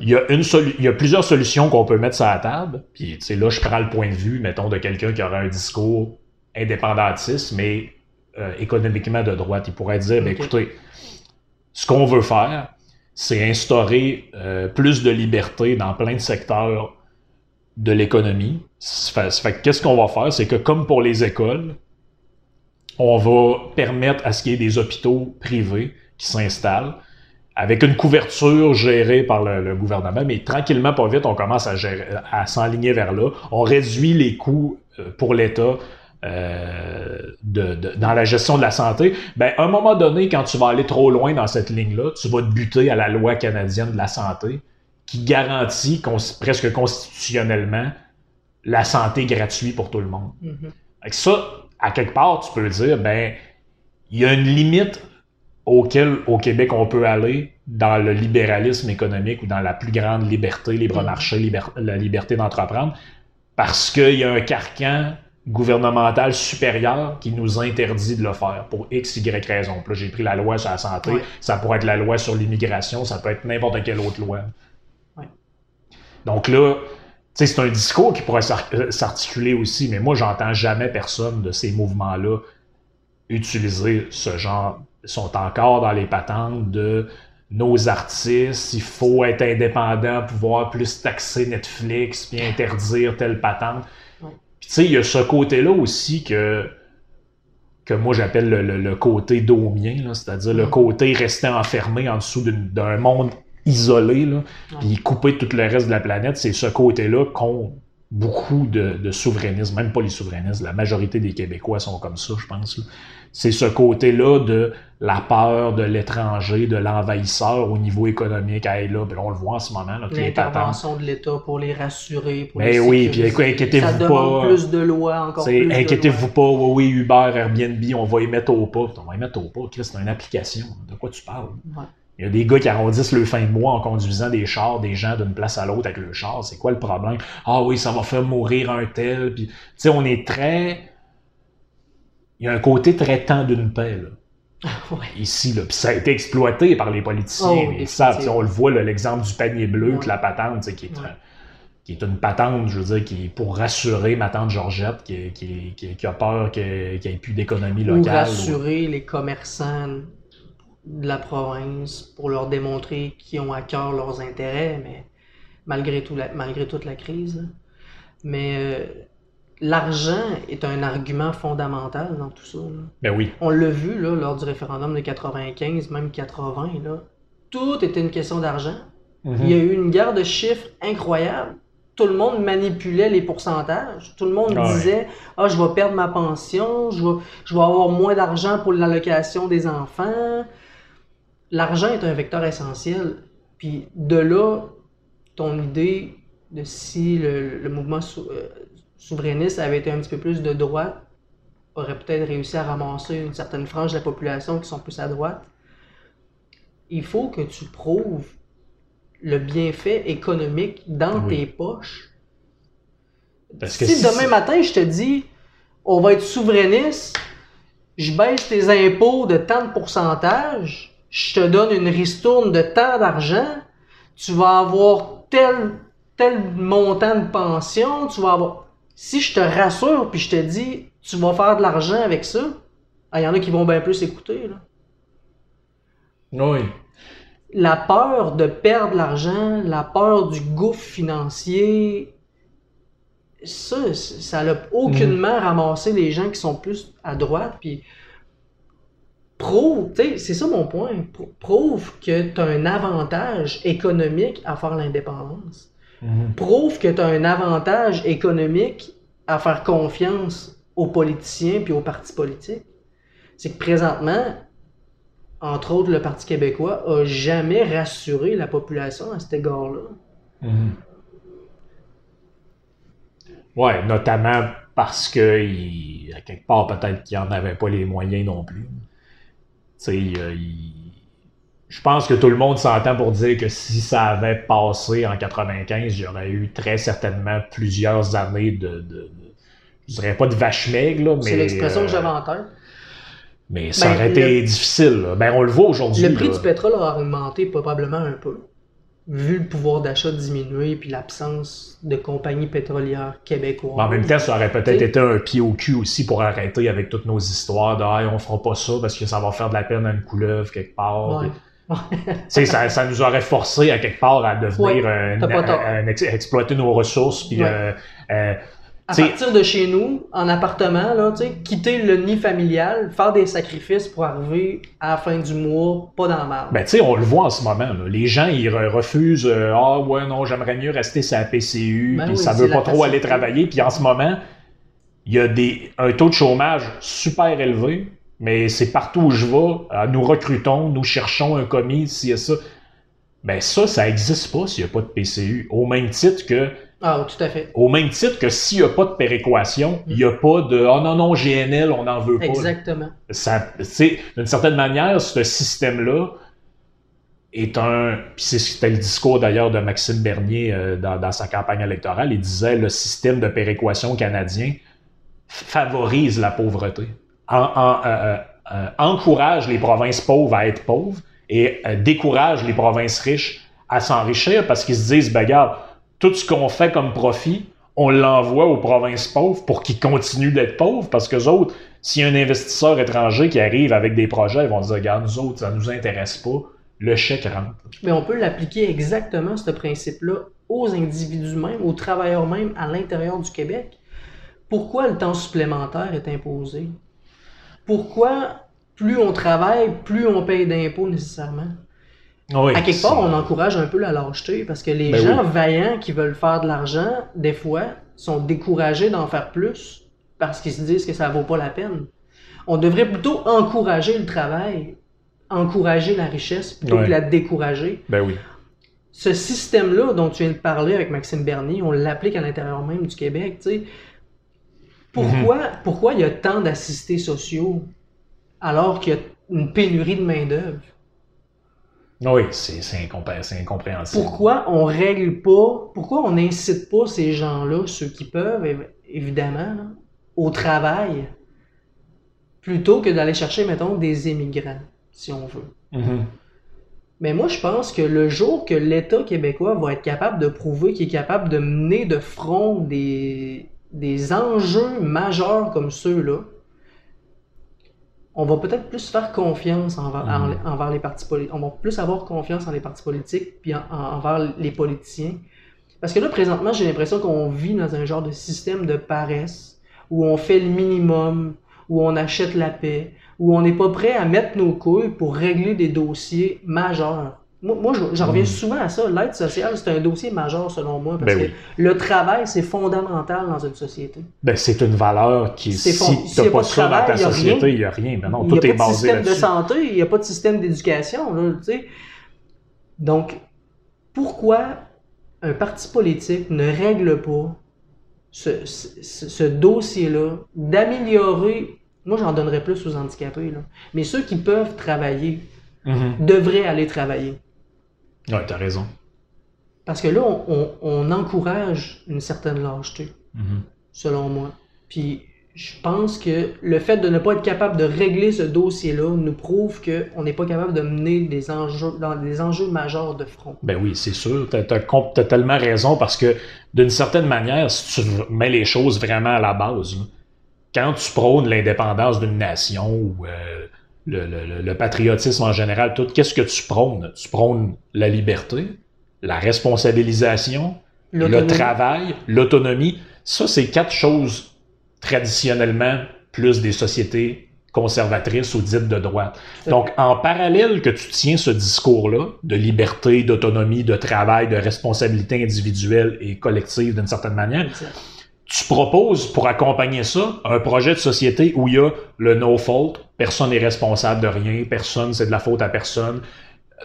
Il y, a une solu- il y a plusieurs solutions qu'on peut mettre sur la table. Puis, tu sais, là, je prends le point de vue, mettons, de quelqu'un qui aurait un discours indépendantiste, mais euh, économiquement de droite. Il pourrait dire, ben, Ok. écoutez, ce qu'on veut faire, c'est instaurer euh, plus de liberté dans plein de secteurs de l'économie. Ça fait- qu'est-ce qu'on va faire? C'est que comme pour les écoles, on va permettre à ce qu'il y ait des hôpitaux privés qui s'installent avec une couverture gérée par le, le gouvernement, mais tranquillement, pas vite, on commence à, gérer- à s'enligner vers là. On réduit les coûts euh, pour l'État euh, de- de- dans la gestion de la santé. Ben, à un moment donné, quand tu vas aller trop loin dans cette ligne-là, tu vas te buter à la loi canadienne de la santé qui garantit cons- presque constitutionnellement la santé gratuite pour tout le monde. Que ça, à quelque part, tu peux dire, ben, il y a une limite auquel, au Québec, on peut aller dans le libéralisme économique ou dans la plus grande liberté, libre Mhm. marché, liber- la liberté d'entreprendre, parce qu'il y a un carcan gouvernemental supérieur qui nous interdit de le faire pour X, Y raison. Puis là, j'ai pris la loi sur la santé, Ouais. ça pourrait être la loi sur l'immigration, ça peut être n'importe quelle autre loi. Ouais. Donc là, c'est un discours qui pourrait euh, s'articuler aussi, mais moi, j'entends jamais personne de ces mouvements-là utiliser ce genre. Sont encore dans les patentes de nos artistes, il faut être indépendant, pouvoir plus taxer Netflix, puis interdire telle patente. Ouais. Puis tu sais, il y a ce côté-là aussi que, que moi j'appelle le, le- le côté domien, c'est-à-dire le côté rester enfermé en dessous d'un monde isolé, là, Ouais. puis couper de tout le reste de la planète. C'est ce côté-là qu'ont beaucoup de, de souverainistes, même pas les souverainistes, la majorité des Québécois sont comme ça, je pense. C'est ce côté-là de la peur de l'étranger, de l'envahisseur au niveau économique. Hey, là, ben, on le voit en ce moment. L'intervention de l'État pour les rassurer, pour Ben les oui, puis inquiétez-vous Ça demande pas. plus de lois, encore plus inquiétez-vous pas, oui, oui, Uber, Airbnb, on va y mettre au pas. On va y mettre au pas, Chris, c'est une application. De quoi tu parles? Ouais. Il y a des gars qui arrondissent le fin de mois en conduisant des chars, des gens d'une place à l'autre avec le char. C'est quoi le problème? Ah oui, ça va faire mourir un tel. Puis, tu sais, on est très. Il y a un côté très temps d'une paix, là, Ouais. ici. Là. Puis ça a été exploité par les politiciens. Oh, ils savent, on le voit, l'exemple du panier bleu, Ouais. la patente, tu sais, qui est, Ouais. qui est une patente, je veux dire, qui est pour rassurer ma tante Georgette, qui, qui, qui- a peur qu'il n'y ait plus d'économie Ou locale. rassurer les commerçants de la province pour leur démontrer qu'ils ont à cœur leurs intérêts, mais malgré, tout la- malgré toute la crise. là. Mais euh, l'argent est un argument fondamental dans tout ça. là. Ben oui. On l'a vu là, lors du référendum de 95, même 80, là. tout était une question d'argent. Il y a eu une guerre de chiffres incroyable. Tout le monde manipulait les pourcentages. Tout le monde Ah disait Ah, je vais perdre ma pension, je vais, je vais avoir moins d'argent pour l'allocation des enfants. L'argent est un vecteur essentiel. Puis de là, ton idée de si le, le mouvement sou- euh, souverainiste avait été un petit peu plus de droite, aurait peut-être réussi à ramasser une certaine frange de la population qui sont plus à droite. Il faut que tu prouves le bienfait économique dans Oui. tes poches. Parce que si si- demain matin je te dis on va être souverainiste, je baisse tes impôts de tant de pourcentage, je te donne une ristourne de tant d'argent, tu vas avoir tel, tel montant de pension, tu vas avoir. Si je te rassure puis je te dis tu vas faire de l'argent avec ça, ah, il y en a qui vont bien plus écouter. Là. Oui. La peur de perdre l'argent, la peur du gouffre financier, ça, ça n'a aucunement ramassé les gens qui sont plus à droite. Puis prouve, c'est ça mon point, pr- prouve que tu as un avantage économique à faire l'indépendance. Prouve que tu as un avantage économique à faire confiance aux politiciens puis aux partis politiques. C'est que présentement, entre autres, le Parti québécois a jamais rassuré la population à cet égard-là. Mhm. Ouais, notamment parce que, il- à quelque part, peut-être qu'il n'en avait pas les moyens non plus. Tu sais, il- il- je pense que tout le monde s'entend pour dire que si ça avait passé en 95, il y aurait eu très certainement plusieurs années de, de, de- je dirais pas de vache maigre, là, mais... C'est l'expression euh, que j'avais en tête. Mais ça Ben, aurait été le- difficile. là. Ben, on le voit aujourd'hui. Le prix là. du pétrole a augmenté probablement un peu, vu le pouvoir d'achat diminuer puis l'absence de compagnies pétrolières québécoises. Mais en même temps, ça aurait peut-être été un pied au cul aussi pour arrêter avec toutes nos histoires de Hey, on fera pas ça parce que ça va faire de la peine à une couleuvre quelque part. Ouais. Ça, ça nous aurait forcé à quelque part à devenir Ouais, un- ex- exploiter nos ressources puis Ouais. euh, euh, À partir de chez nous, en appartement, là, quitter le nid familial, faire des sacrifices pour arriver à la fin du mois, pas dans la merde. ben tu sais, on le voit en ce moment. là. Les gens ils re- refusent euh, ah ouais non j'aimerais mieux rester sur la PCU Ben puis oui, ça veut pas trop aller travailler puis en ce moment il y a des un taux de chômage super élevé mais c'est partout où je vais euh, nous recrutons nous cherchons un commis si et ça ben ça ça existe pas s'il y a pas de PCU au même titre que Ah, tout à fait. au même titre que s'il y a pas de péréquation il y a pas de oh non non GNL on n'en veut pas Exactement. d'une certaine manière, ce système-là est un. C'était le discours d'ailleurs de Maxime Bernier euh, dans, dans sa campagne électorale. Il disait le système de péréquation canadien favorise la pauvreté, En- en- euh, euh, encourage les provinces pauvres à être pauvres et décourage les provinces riches à s'enrichir parce qu'ils se disent, ben, regarde, tout ce qu'on fait comme profit, on l'envoie aux provinces pauvres pour qu'ils continuent d'être pauvres parce que autres, s'il y a un investisseur étranger qui arrive avec des projets, ils vont dire, regarde, nous autres, ça nous intéresse pas, le chèque rentre. Mais on peut l'appliquer exactement, ce principe-là, aux individus même, aux travailleurs même à l'intérieur du Québec. Pourquoi le temps supplémentaire est imposé? Pourquoi plus on travaille, plus on paye d'impôts nécessairement? Oui, À quelque part, on encourage un peu la lâcheté parce que les Ben gens oui. vaillants qui veulent faire de l'argent, des fois, sont découragés d'en faire plus parce qu'ils se disent que ça vaut pas la peine. On devrait plutôt encourager le travail, encourager la richesse plutôt que la décourager. Ben oui. Ce système-là dont tu viens de parler avec Maxime Bernier, on l'applique à l'intérieur même du Québec, tu sais. Pourquoi, Mhm. pourquoi il y a tant d'assistés sociaux alors qu'il y a une pénurie de main-d'œuvre? Oui, c'est c'est incompré- c'est incompréhensible. Pourquoi on règle pas, pourquoi on n'incite pas ces gens-là, ceux qui peuvent, év- évidemment, là, au travail, plutôt que d'aller chercher, mettons, des immigrants, si on veut? Mhm. Mais moi, je pense que le jour que l'État québécois va être capable de prouver qu'il est capable de mener de front des, des enjeux majeurs comme ceux-là, on va peut-être plus faire confiance envers, en- envers les partis politiques. On va plus avoir confiance en les partis politiques puis en- en- envers les politiciens. Parce que là, présentement, j'ai l'impression qu'on vit dans un genre de système de paresse où on fait le minimum, où on achète la paix, où on n'est pas prêt à mettre nos couilles pour régler des dossiers majeurs. Moi, moi je- j'en reviens Mm. souvent à ça. L'aide sociale, c'est un dossier majeur selon moi, parce Ben que oui. le travail, c'est fondamental dans une société. Ben, c'est une valeur qui, si fond- tu n'as pas pas de ça dans travail, ta il y a société, rien. il n'y a rien. Ben non, il tout n'y a est pas de basé système de santé, il n'y a pas de système d'éducation. là, tu sais. Donc, pourquoi un parti politique ne règle pas ce, ce- ce dossier-là d'améliorer, moi j'en donnerais plus aux handicapés, là, mais ceux qui peuvent travailler Mhm. devraient aller travailler. Ouais, t'as raison. Parce que là, on, on- on encourage une certaine lâcheté. Mhm. selon moi. Puis je pense que le fait de ne pas être capable de régler ce dossier-là nous prouve qu'on n'est pas capable de mener des enjeux, dans des enjeux majeurs de front. Ben oui, c'est sûr. T'as as, tellement raison parce que d'une certaine manière, si tu mets les choses vraiment à la base, là, quand tu prônes l'indépendance d'une nation ou euh, le, le- le- patriotisme en général, tout, qu'est-ce que tu prônes? Tu prônes la liberté, la responsabilisation, le travail, l'autonomie. Ça, c'est quatre choses traditionnellement plus des sociétés conservatrices ou dites de droite. Donc, en parallèle que tu tiens ce discours-là de liberté, d'autonomie, de travail, de responsabilité individuelle et collective d'une certaine manière, tu proposes pour accompagner ça un projet de société où il y a le no fault, personne n'est responsable de rien, personne c'est de la faute à personne,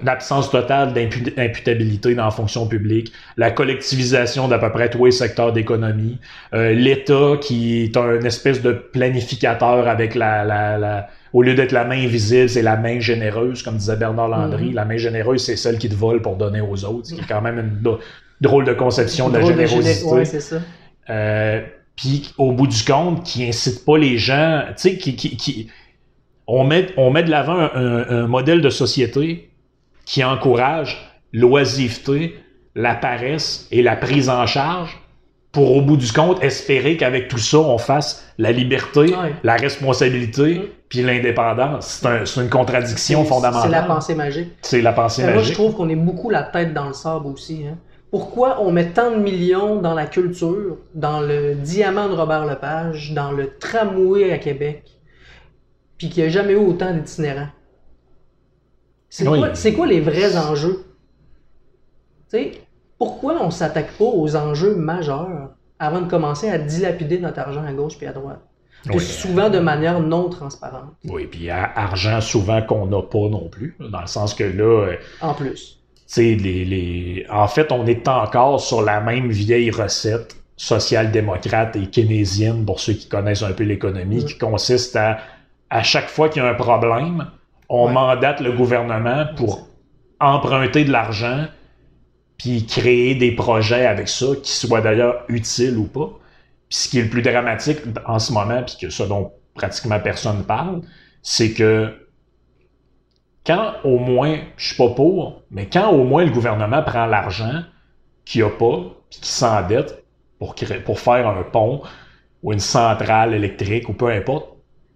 l'absence totale d'imputabilité dans la fonction publique, la collectivisation d'à peu près tous les secteurs d'économie, euh, l'État qui est un espèce de planificateur avec la, la, la au lieu d'être la main invisible, c'est la main généreuse, comme disait Bernard Landry. Mm-hmm. La main généreuse, c'est celle qui te vole pour donner aux autres, ce qui est quand même une drôle de conception de la générosité. ouais, c'est ça. Euh, puis au bout du compte, qui incite pas les gens, tu sais, qui, qui, qui, on met, on met de l'avant un, un, modèle de société qui encourage l'oisiveté, la paresse et la prise en charge pour, au bout du compte, espérer qu'avec tout ça, on fasse la liberté, la responsabilité, puis l'indépendance. C'est une contradiction fondamentale. C'est la pensée magique. C'est la pensée magique. Moi, je trouve qu'on est beaucoup la tête dans le sable aussi. Hein. Pourquoi on met tant de millions dans la culture, dans le diamant de Robert Lepage, dans le tramway à Québec, puis qu'il n'y a jamais eu autant d'itinérants? C'est quoi, les vrais enjeux? pourquoi on ne s'attaque pas aux enjeux majeurs avant de commencer à dilapider notre argent à gauche puis à droite? souvent de manière non transparente. Oui, puis argent souvent qu'on n'a pas non plus, dans le sens que là... Euh, en plus. Les, les... En fait, on est encore sur la même vieille recette social-démocrate et keynésienne, pour ceux qui connaissent un peu l'économie, qui consiste à, à chaque fois qu'il y a un problème, on mandate le gouvernement pour emprunter de l'argent puis créer des projets avec ça qui soient d'ailleurs utiles ou pas. Puis ce qui est le plus dramatique en ce moment, puis que ce dont pratiquement personne parle, c'est que quand au moins, je suis pas pour, mais quand au moins le gouvernement prend l'argent qu'il a pas, puis qu'il s'endette pour, pour faire un pont ou une centrale électrique ou peu importe,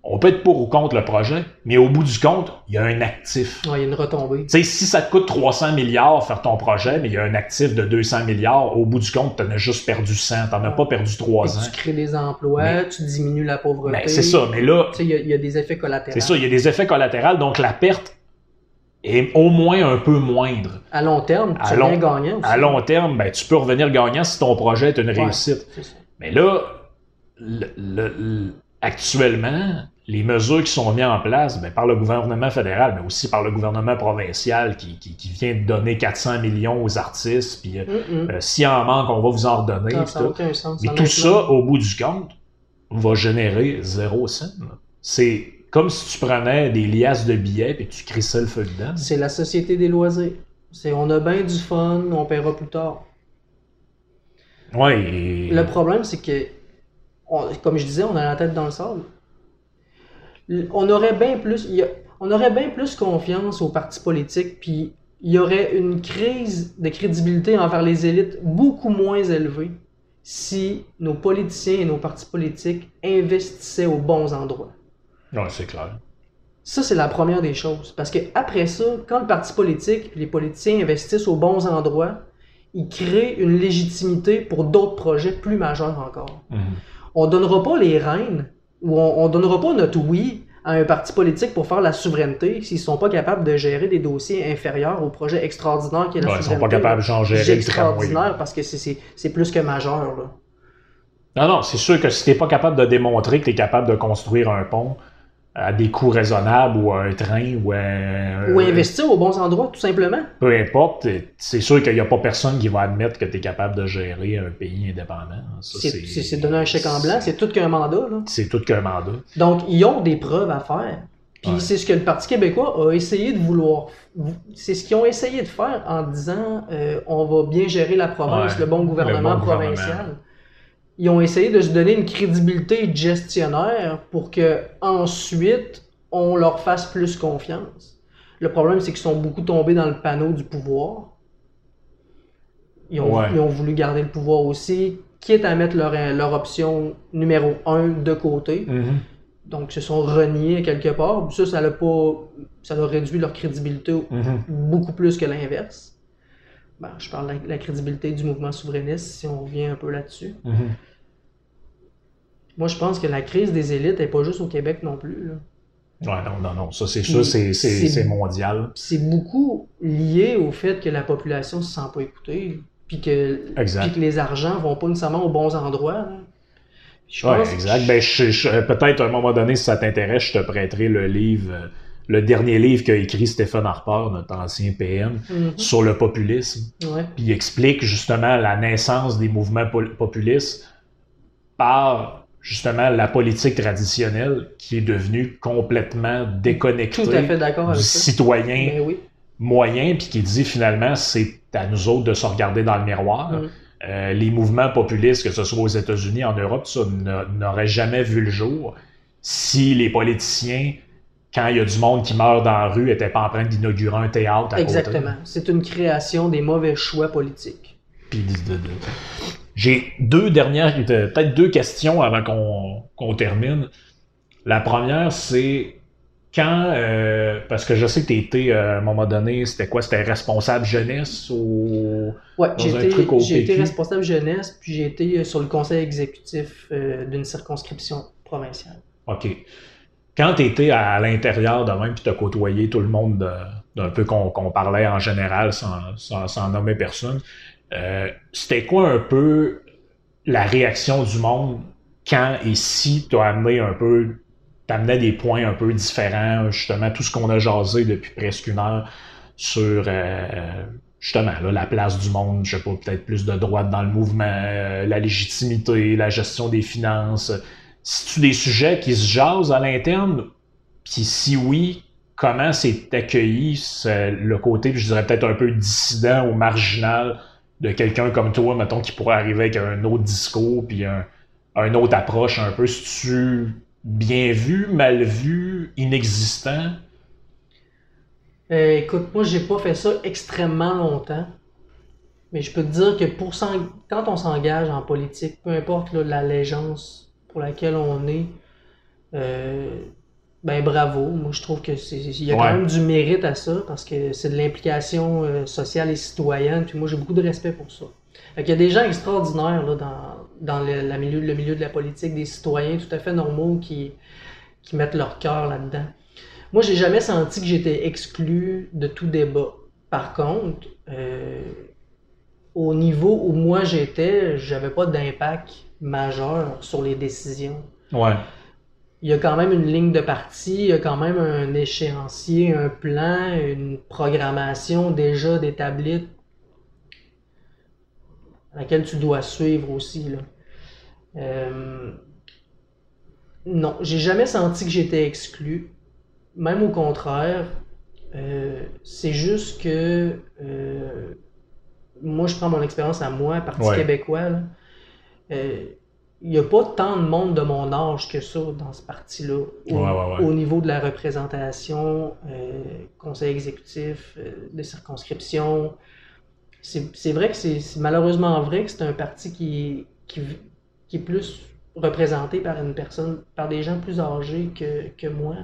on peut être pour ou contre le projet, mais au bout du compte, il y a un actif. il y a une retombée. si ça te coûte 300 milliards faire ton projet, mais il y a un actif de 200 milliards, au bout du compte, tu en as juste perdu 100, tu n'en as pas perdu 3 ans. Tu crées des emplois, tu diminues la pauvreté. C'est ça, mais là... Il y, y, a des effets collatéraux. C'est ça, il y a des effets collatéraux, donc la perte est au moins un peu moindre. À long terme, tu reviens gagnant aussi. À long terme, ben, tu peux revenir gagnant si ton projet est une réussite. mais là, actuellement, les mesures qui sont mises en place ben, par le gouvernement fédéral, mais aussi par le gouvernement provincial qui, qui, vient de donner 400 millions aux artistes, puis euh, euh, s'il en manque, on va vous en redonner. tout. mais tout ça, au bout du compte, va générer zéro cent. C'est comme si tu prenais des liasses de billets et tu crissais le feu dedans. C'est la société des loisirs. C'est on a bien du fun, on paiera plus tard. Ouais. Le problème, c'est que, comme je disais, on a la tête dans le sable on aurait bien plus, on aurait bien plus confiance aux partis politiques, puis il y aurait une crise de crédibilité envers les élites beaucoup moins élevée si nos politiciens et nos partis politiques investissaient aux bons endroits. Oui, c'est clair. Ça, c'est la première des choses. Parce que après ça, quand le parti politique et les politiciens investissent aux bons endroits, ils créent une légitimité pour d'autres projets plus majeurs encore. Mhm. On ne donnera pas les rênes où on ne donnera pas notre oui à un parti politique pour faire la souveraineté s'ils ne sont pas capables de gérer des dossiers inférieurs au projet extraordinaire qui est la souveraineté. Ils sont pas capables de gérer extraordinaire parce que c'est plus que majeur. Là. Non, non, c'est sûr que si tu n'es pas capable de démontrer que tu es capable de construire un pont, à des coûts raisonnables ou un train ou un... Ou investir aux bons endroits, tout simplement. Peu importe, c'est sûr qu'il n'y a pas personne qui va admettre que tu es capable de gérer un pays indépendant. C'est donner un chèque en blanc, c'est tout qu'un mandat. C'est tout qu'un mandat. Donc, ils ont des preuves à faire. Puis c'est ce que le Parti québécois a essayé de vouloir. C'est ce qu'ils ont essayé de faire en disant euh, on va bien gérer la province, le bon gouvernement provincial ils ont essayé de se donner une crédibilité gestionnaire pour que ensuite on leur fasse plus confiance. Le problème, c'est qu'ils sont beaucoup tombés dans le panneau du pouvoir. Ils ont, ils ont voulu garder le pouvoir aussi, quitte à mettre leur, leur option numéro un de côté. Mm-hmm. Donc, ils se sont reniés quelque part. Ça, ça a, pas, ça a réduit leur crédibilité mm-hmm. beaucoup plus que l'inverse. Ben, je parle de la, crédibilité du mouvement souverainiste, si on revient un peu là-dessus. Mhm. Moi, je pense que la crise des élites n'est pas juste au Québec non plus. là. Ouais, non, non, non. Ça, c'est ça, c'est- mondial. C'est beaucoup lié au fait que la population se sent pas écoutée, puis que, que les argents vont pas nécessairement aux bons endroits. pense- exact. Ben, je- je- peut-être à un moment donné, si ça t'intéresse, je te prêterai le livre, euh, le dernier livre qu'a écrit Stéphane Harper, notre ancien PM, Mhm. sur le populisme. Ouais. Puis il explique justement la naissance des mouvements populistes par justement la politique traditionnelle qui est devenue complètement déconnectée Tout à fait d'accord du ça. citoyen Ben oui. moyen, puis qui dit finalement c'est à nous autres de se regarder dans le miroir. Mhm. Euh, les mouvements populistes, que ce soit aux États-Unis, en Europe, ça n'a- n'aurait jamais vu le jour si les politiciens, quand il y a du monde qui meurt dans la rue, n'étaient pas en train d'inaugurer un théâtre à Exactement. C'est une création des mauvais choix politiques. Puis de- de- de- J'ai deux dernières, euh, peut-être deux questions avant qu'on termine. La première, c'est quand, euh, parce que je sais que tu étais à un moment donné, c'était quoi? C'était responsable jeunesse au... Ouais, j'ai un été, responsable jeunesse, puis j'ai été euh, sur le conseil exécutif euh, d'une circonscription provinciale. OK. Quand tu étais à, l'intérieur de même, puis tu as côtoyé tout le monde de- d'un peu qu'on parlait en général, sans, sans, nommer personne, euh, c'était quoi un peu la réaction du monde quand et si tu as amené un peu, t'amenais des points un peu différents, justement, tout ce qu'on a jasé depuis presque une heure sur euh, justement la place du monde, je sais pas, peut-être plus de droite dans le mouvement, euh, la légitimité, la gestion des finances. C'est-tu des sujets qui se jasent à l'interne? Puis si oui, comment c'est accueilli le côté, je dirais peut-être un peu dissident ou marginal de quelqu'un comme toi, mettons, qui pourrait arriver avec un autre discours, puis un, un autre approche un peu? C'est-tu bien vu, mal vu, inexistant? Euh, écoute, moi, j'ai pas fait ça extrêmement longtemps. Mais je peux te dire que pour quand on s'engage en politique, peu importe l'allégeance pour laquelle on est, euh, ben bravo. Moi, je trouve que c'est, il y a Ouais. quand même du mérite à ça parce que c'est de l'implication euh, sociale et citoyenne. Puis moi, j'ai beaucoup de respect pour ça. Fait qu'il y a des gens extraordinaires là, dans, dans le, la milieu, le milieu de la politique, des citoyens tout à fait normaux qui, qui mettent leur cœur là-dedans. Moi, j'ai jamais senti que j'étais exclu de tout débat. Par contre, euh, au niveau où moi j'étais, j'avais pas d'impact majeur sur les décisions. Ouais. Il y a quand même une ligne de parti, il y a quand même un échéancier, un plan, une programmation déjà d'établie à laquelle tu dois suivre aussi. Là. Euh, non, j'ai jamais senti que j'étais exclu. Même au contraire, euh, c'est juste que euh, moi, je prends mon expérience à moi, Parti Ouais. québécois. là. Euh, il n'y a pas tant de monde de mon âge que ça dans ce parti-là. Au, Ouais, ouais, ouais. au niveau de la représentation, euh, conseil exécutif, euh, de circonscription. C'est vrai que c'est malheureusement vrai que c'est un parti qui, qui, qui est plus représenté par une personne, par des gens plus âgés que, que moi.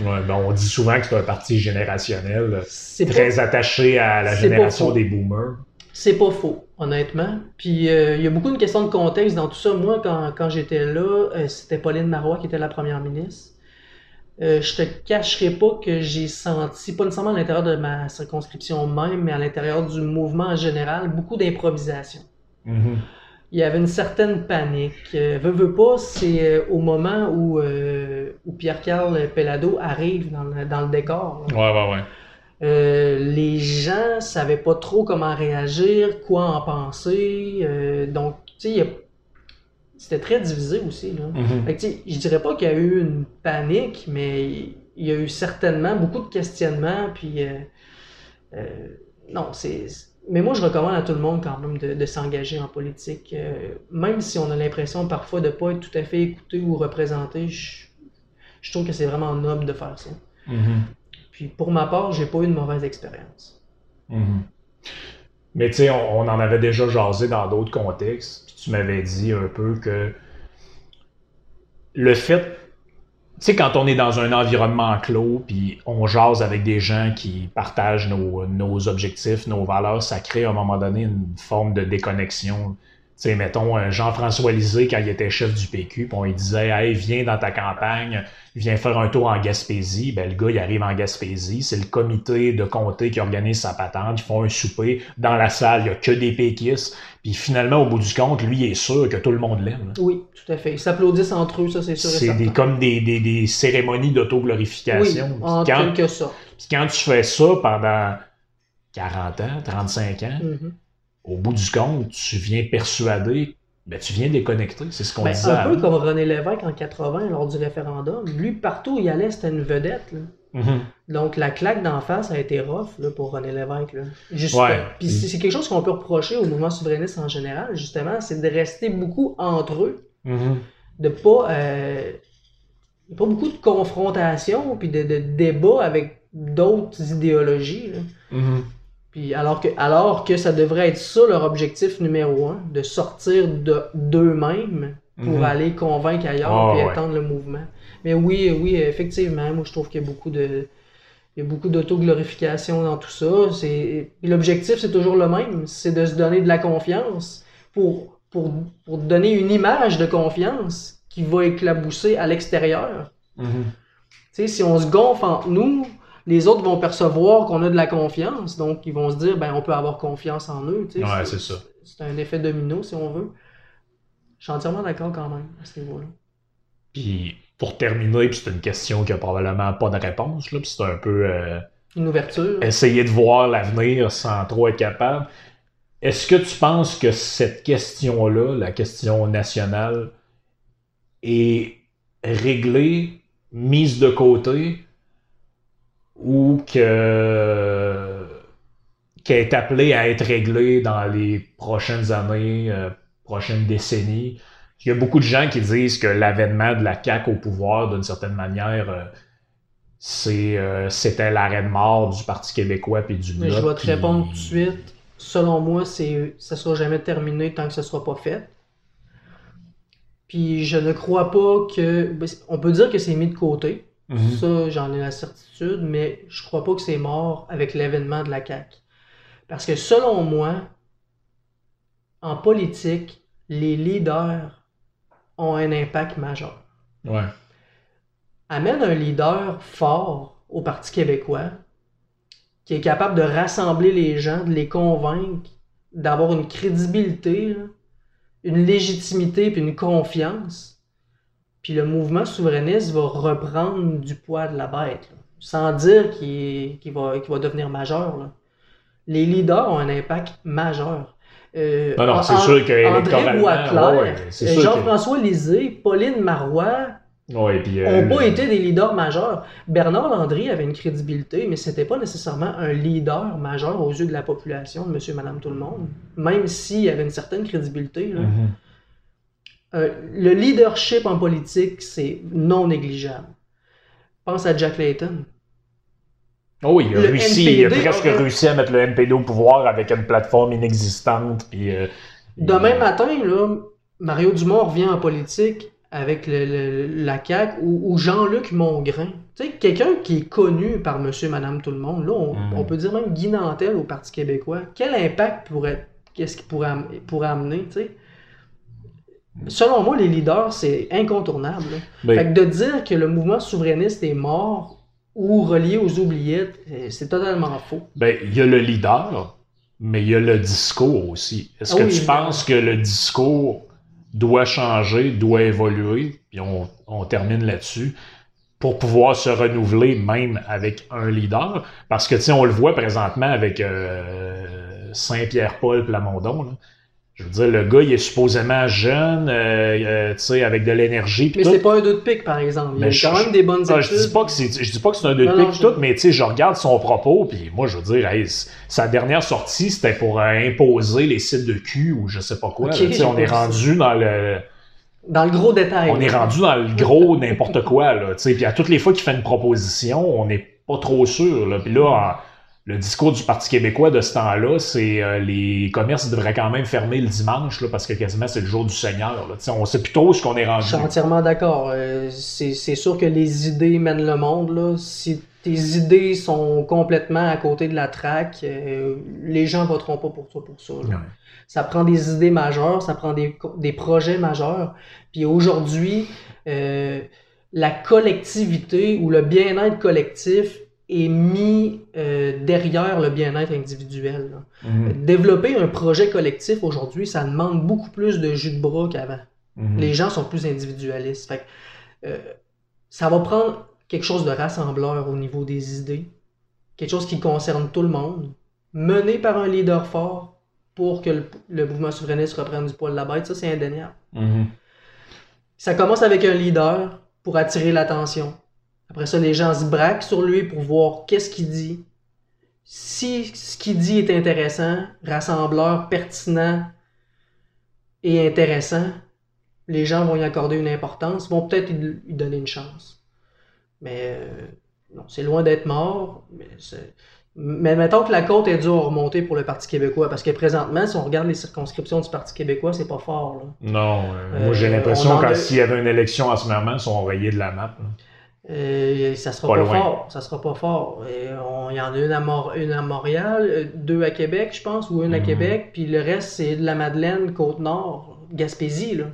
Ouais, ben, on dit souvent que c'est un parti générationnel, pas- très attaché à la génération des boomers. C'est pas faux, honnêtement. Puis euh, il y a beaucoup de questions de contexte dans tout ça. Moi, quand, quand j'étais là, euh, c'était Pauline Marois qui était la première ministre. Euh, je te cacherai pas que j'ai senti, pas nécessairement à l'intérieur de ma circonscription même, mais à l'intérieur du mouvement en général, beaucoup d'improvisation. Mhm. Il y avait une certaine panique. Euh, veux, veux pas, c'est au moment où, où Pierre-Carl Pellado arrive dans le, dans le décor. là. Ouais, ouais, ouais. Euh, les gens savaient pas trop comment réagir, quoi en penser. euh, donc, tu sais, a- c'était très divisé aussi. Là. Fait que, tu sais, je dirais pas qu'il y a eu une panique, mais il y a eu certainement beaucoup de questionnements. Puis, euh, non, c'est. Mais moi, je recommande à tout le monde quand même de, de s'engager en politique. même si on a l'impression parfois de pas être tout à fait écouté ou représenté, je, je trouve que c'est vraiment noble de faire ça. Mhm. Puis pour ma part, j'ai pas eu de mauvaise expérience. Mhm. Mais tu sais, on, en avait déjà jasé dans d'autres contextes, puis tu m'avais dit un peu que le fait, tu sais, quand on est dans un environnement clos, puis on jase avec des gens qui partagent nos, nos objectifs, nos valeurs, ça crée à un moment donné une forme de déconnexion. Sais, mettons, euh, Jean-François Lisée, quand il était chef du PQ, puis on lui disait, hey, viens dans ta campagne, viens faire un tour en Gaspésie. Ben, le gars, il arrive en Gaspésie. C'est le comité de comté qui organise sa patente. Ils font un souper. Dans la salle, il n'y a que des péquistes. Puis finalement, au bout du compte, lui, il est sûr que tout le monde l'aime. Oui, tout à fait. Ils s'applaudissent entre eux, ça, c'est sûr. C'est des, comme des, des, des cérémonies d'autoglorification. Oui, en quand, quelque. Puis quand tu fais ça pendant 40 ans, 35 ans, Mhm. Au bout du compte, tu viens persuader, ben, tu viens déconnecter. C'est ce qu'on Ben, disait un peu comme René Lévesque en 80 lors du référendum. Lui, partout où il allait, c'était une vedette. là. Mhm. Donc la claque d'en face a été rough là, pour René Lévesque. Là. Juste- Ouais. Puis c'est quelque chose qu'on peut reprocher au mouvement souverainiste en général, justement, c'est de rester beaucoup entre eux, Mhm. de pas, euh, pas beaucoup de confrontation puis de, de débat avec d'autres idéologies. là. Mhm. Puis alors que, alors que ça devrait être ça leur objectif numéro un, de sortir de d'eux-mêmes pour Mhm. aller convaincre ailleurs puis ouais. étendre le mouvement. Mais oui, oui, effectivement, moi je trouve qu'il y a beaucoup de il y a beaucoup d'autoglorification dans tout ça. C'est l'objectif c'est toujours le même, c'est de se donner de la confiance pour pour pour donner une image de confiance qui va éclabousser à l'extérieur. Mhm. Sais, si on se gonfle entre nous, les autres vont percevoir qu'on a de la confiance, donc ils vont se dire, ben, on peut avoir confiance en eux. tu sais. Ouais, c'est ça. C'est un effet domino, si on veut. Je suis entièrement d'accord quand même à ce niveau-là. Puis pour terminer, puis c'est une question qui a probablement pas de réponse, là, puis c'est un peu euh, Une ouverture. essayer de voir l'avenir sans trop être capable. Est-ce que tu penses que cette question-là, la question nationale, est réglée, mise de côté, ou que qu'elle est appelée à être réglée dans les prochaines années, euh, prochaines décennies? Il y a beaucoup de gens qui disent que l'avènement de la CAQ au pouvoir, d'une certaine manière, euh, c'est, euh, c'était l'arrêt de mort du Parti québécois puis du Mais je vais te puis- répondre tout de suite. Selon moi, c'est, ça sera jamais terminé tant que ce sera pas fait. Puis je ne crois pas que. ben, On peut dire que c'est mis de côté. Mhm. Ça, j'en ai la certitude, mais je crois pas que c'est mort avec l'événement de la CAQ. Parce que selon moi, en politique, les leaders ont un impact majeur. Ouais. Amène un leader fort au Parti québécois qui est capable de rassembler les gens, de les convaincre, d'avoir une crédibilité, une légitimité puis une confiance. Puis le mouvement souverainiste va reprendre du poids de la bête, là, sans dire qu'il va, devenir majeur. là. Les leaders ont un impact majeur. Euh, Non, c'est sûr que André Boisclair, ouais, sûr que- Jean-François Lisée, Pauline Marois Ouais, puis, n'ont euh, pas le- été des leaders majeurs. Bernard Landry avait une crédibilité, mais c'était pas nécessairement un leader majeur aux yeux de la population, de monsieur, madame, tout le monde. Même s'il avait une certaine crédibilité. là. Mhm. Euh, le leadership en politique, c'est non négligeable. Pense à Jack Layton. Oh oui, il a Le réussi, il a presque réussi à mettre le NPD au pouvoir avec une plateforme inexistante. Puis, euh, Demain matin, là, Mario Dumont revient en politique avec le- le- la CAQ ou, ou Jean-Luc Mongrain. Tu sais, quelqu'un qui est connu par monsieur, madame, tout le monde. Là, on, on peut dire même Guy Nantel au Parti québécois. Quel impact pourrait, qu'est-ce qu'il pourrait, pourrait amener, tu sais? Selon moi, les leaders, c'est incontournable. Ben, Fait que de dire que le mouvement souverainiste est mort ou relié aux oubliettes, euh, c'est totalement faux. ben, il y a le leader, mais il y a le discours aussi. Est-ce Ah que oui, tu évidemment. penses que le discours doit changer, doit évoluer, puis on, on termine là-dessus, pour pouvoir se renouveler même avec un leader? Parce que, tu sais, on le voit présentement avec euh, Saint-Pierre-Paul Plamondon, là. Je veux dire, le gars, il est supposément jeune, euh, euh, tu sais, avec de l'énergie. Mais c'est pas un deux de pique, par exemple. Il Mais a quand je- même des bonnes Ah, études. je dis pas que c'est je dis pas que c'est un deux de pique tout, mais tu sais, je regarde son propos puis moi je veux dire hey, sa dernière sortie c'était pour euh, imposer les sites de cul ou je sais pas quoi. Ok, là, on est rendu dans le Dans le gros détail. on est rendu dans le gros n'importe quoi là, tu sais, puis à toutes les fois qu'il fait une proposition, on n'est pas trop sûr là. Puis là en- le discours du Parti québécois de ce temps-là, c'est euh, les commerces devraient quand même fermer le dimanche là, parce que quasiment c'est le jour du Seigneur. Là. On sait plutôt ce qu'on est Je rendu. suis entièrement d'accord. Euh, c'est sûr que les idées mènent le monde. Là. Si tes idées sont complètement à côté de la traque, euh, les gens voteront pas pour toi pour ça. Ouais. Ça prend des idées majeures, ça prend des, projets majeurs. Puis aujourd'hui, la collectivité ou le bien-être collectif est mis euh, derrière le bien-être individuel. Mhm. Développer un projet collectif aujourd'hui, ça demande beaucoup plus de jus de bras qu'avant. Mhm. Les gens sont plus individualistes. Fait que, euh, ça va prendre quelque chose de rassembleur au niveau des idées, quelque chose qui concerne tout le monde, mené par un leader fort pour que le, le mouvement souverainiste reprenne du poil de la bête. Ça, c'est indéniable. Mhm. Ça commence avec un leader pour attirer l'attention. Après ça, les gens se braquent sur lui pour voir qu'est-ce qu'il dit. Si ce qu'il dit est intéressant, rassembleur, pertinent et intéressant, les gens vont y accorder une importance, vont peut-être lui donner une chance. Mais euh, non, c'est loin d'être mort. Mais, mais mettons que la côte est dure à remonter pour le Parti québécois, parce que présentement, si on regarde les circonscriptions du Parti québécois, c'est pas fort. Là. Non, euh, moi Euh, j'ai l'impression on en que s'il y avait une élection en ce moment, ils sont rayés de la map. là. Ça sera Pas fort. Ça sera pas fort. Il y en a une à, Mor- une à Montréal, euh, deux à Québec, je pense, ou une à Mhm. Québec, puis le reste, c'est de la Madeleine, Côte-Nord, Gaspésie, là.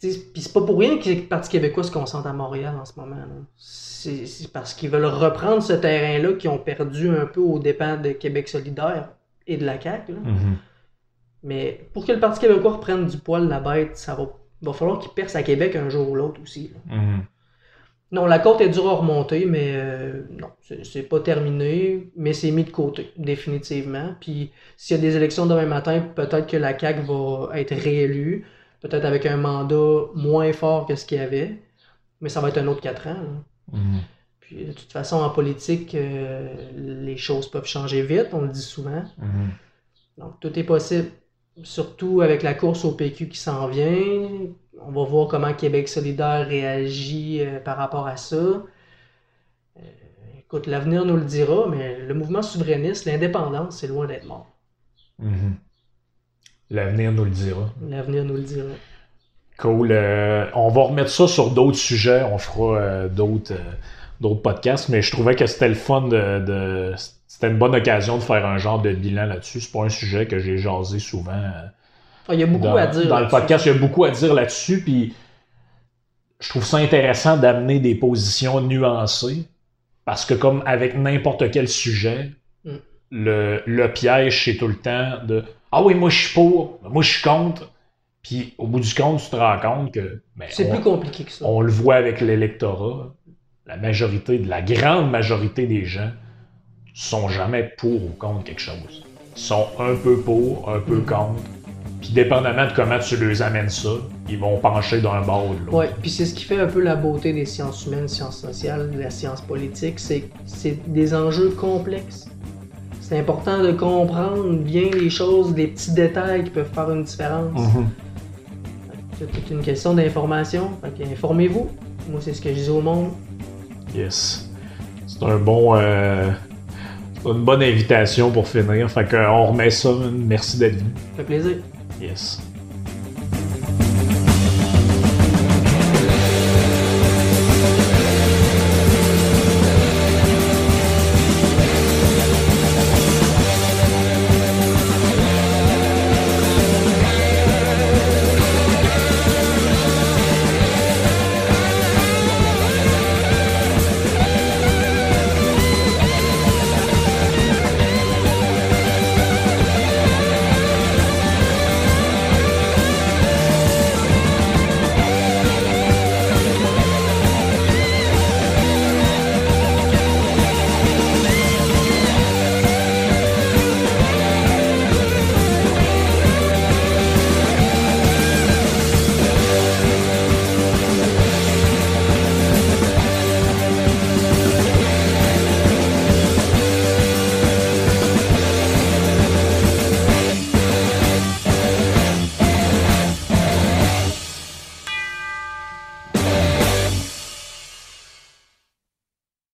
Puis c'est pas pour rien que le Parti québécois se concentre à Montréal en ce moment. C'est parce qu'ils veulent reprendre ce terrain-là qu'ils ont perdu un peu aux dépens de Québec solidaire et de la CAQ. là. Mhm. Mais pour que le Parti québécois reprenne du poil la bête, ça va, va falloir qu'il perce à Québec un jour ou l'autre aussi. là. Mhm. Non, la côte est dure à remonter, mais euh, non, c'est pas terminé, mais c'est mis de côté, définitivement. Puis s'il y a des élections demain matin, peut-être que la CAQ va être réélue, peut-être avec un mandat moins fort que ce qu'il y avait, mais ça va être un autre quatre ans. Mhm. Puis de toute façon, en politique, euh, les choses peuvent changer vite, on le dit souvent. Mhm. Donc tout est possible, surtout avec la course au PQ qui s'en vient. On va voir comment Québec solidaire réagit euh, par rapport à ça. Euh, écoute, l'avenir nous le dira, mais le mouvement souverainiste, l'indépendance, c'est loin d'être mort. Mhm. L'avenir nous le dira. L'avenir nous le dira. Cool. Euh, on va remettre ça sur d'autres sujets. On fera euh, d'autres euh, d'autres podcasts, mais je trouvais que c'était le fun de. de- c'était une bonne occasion de faire un genre de bilan là-dessus. C'est pas un sujet que j'ai jasé souvent. Ah, il y a beaucoup dans, à dire. dans le podcast, il y a beaucoup à dire là-dessus, puis je trouve ça intéressant d'amener des positions nuancées, parce que comme avec n'importe quel sujet, Mm. le, le piège, c'est tout le temps de « Ah oui, moi je suis pour, moi je suis contre », puis au bout du compte, tu te rends compte que ben, C'est plus compliqué que ça. on le voit avec l'électorat, la majorité, la grande majorité des gens sont jamais pour ou contre quelque chose. Ils sont un peu pour, un peu contre. Puis dépendamment de comment tu les amènes ça, ils vont pencher d'un bord ou de l'autre. Ouais, puis c'est ce qui fait un peu la beauté des sciences humaines, sciences sociales, de la science politique, c'est que c'est des enjeux complexes. C'est important de comprendre bien les choses, les petits détails qui peuvent faire une différence. Mhm. C'est toute une question d'information. Informez-vous. Moi, c'est ce que je dis au monde. Yes. C'est un bon. euh, une bonne invitation pour finir. Fait qu'on remet ça. Merci d'être venu. Ça fait plaisir. Yes.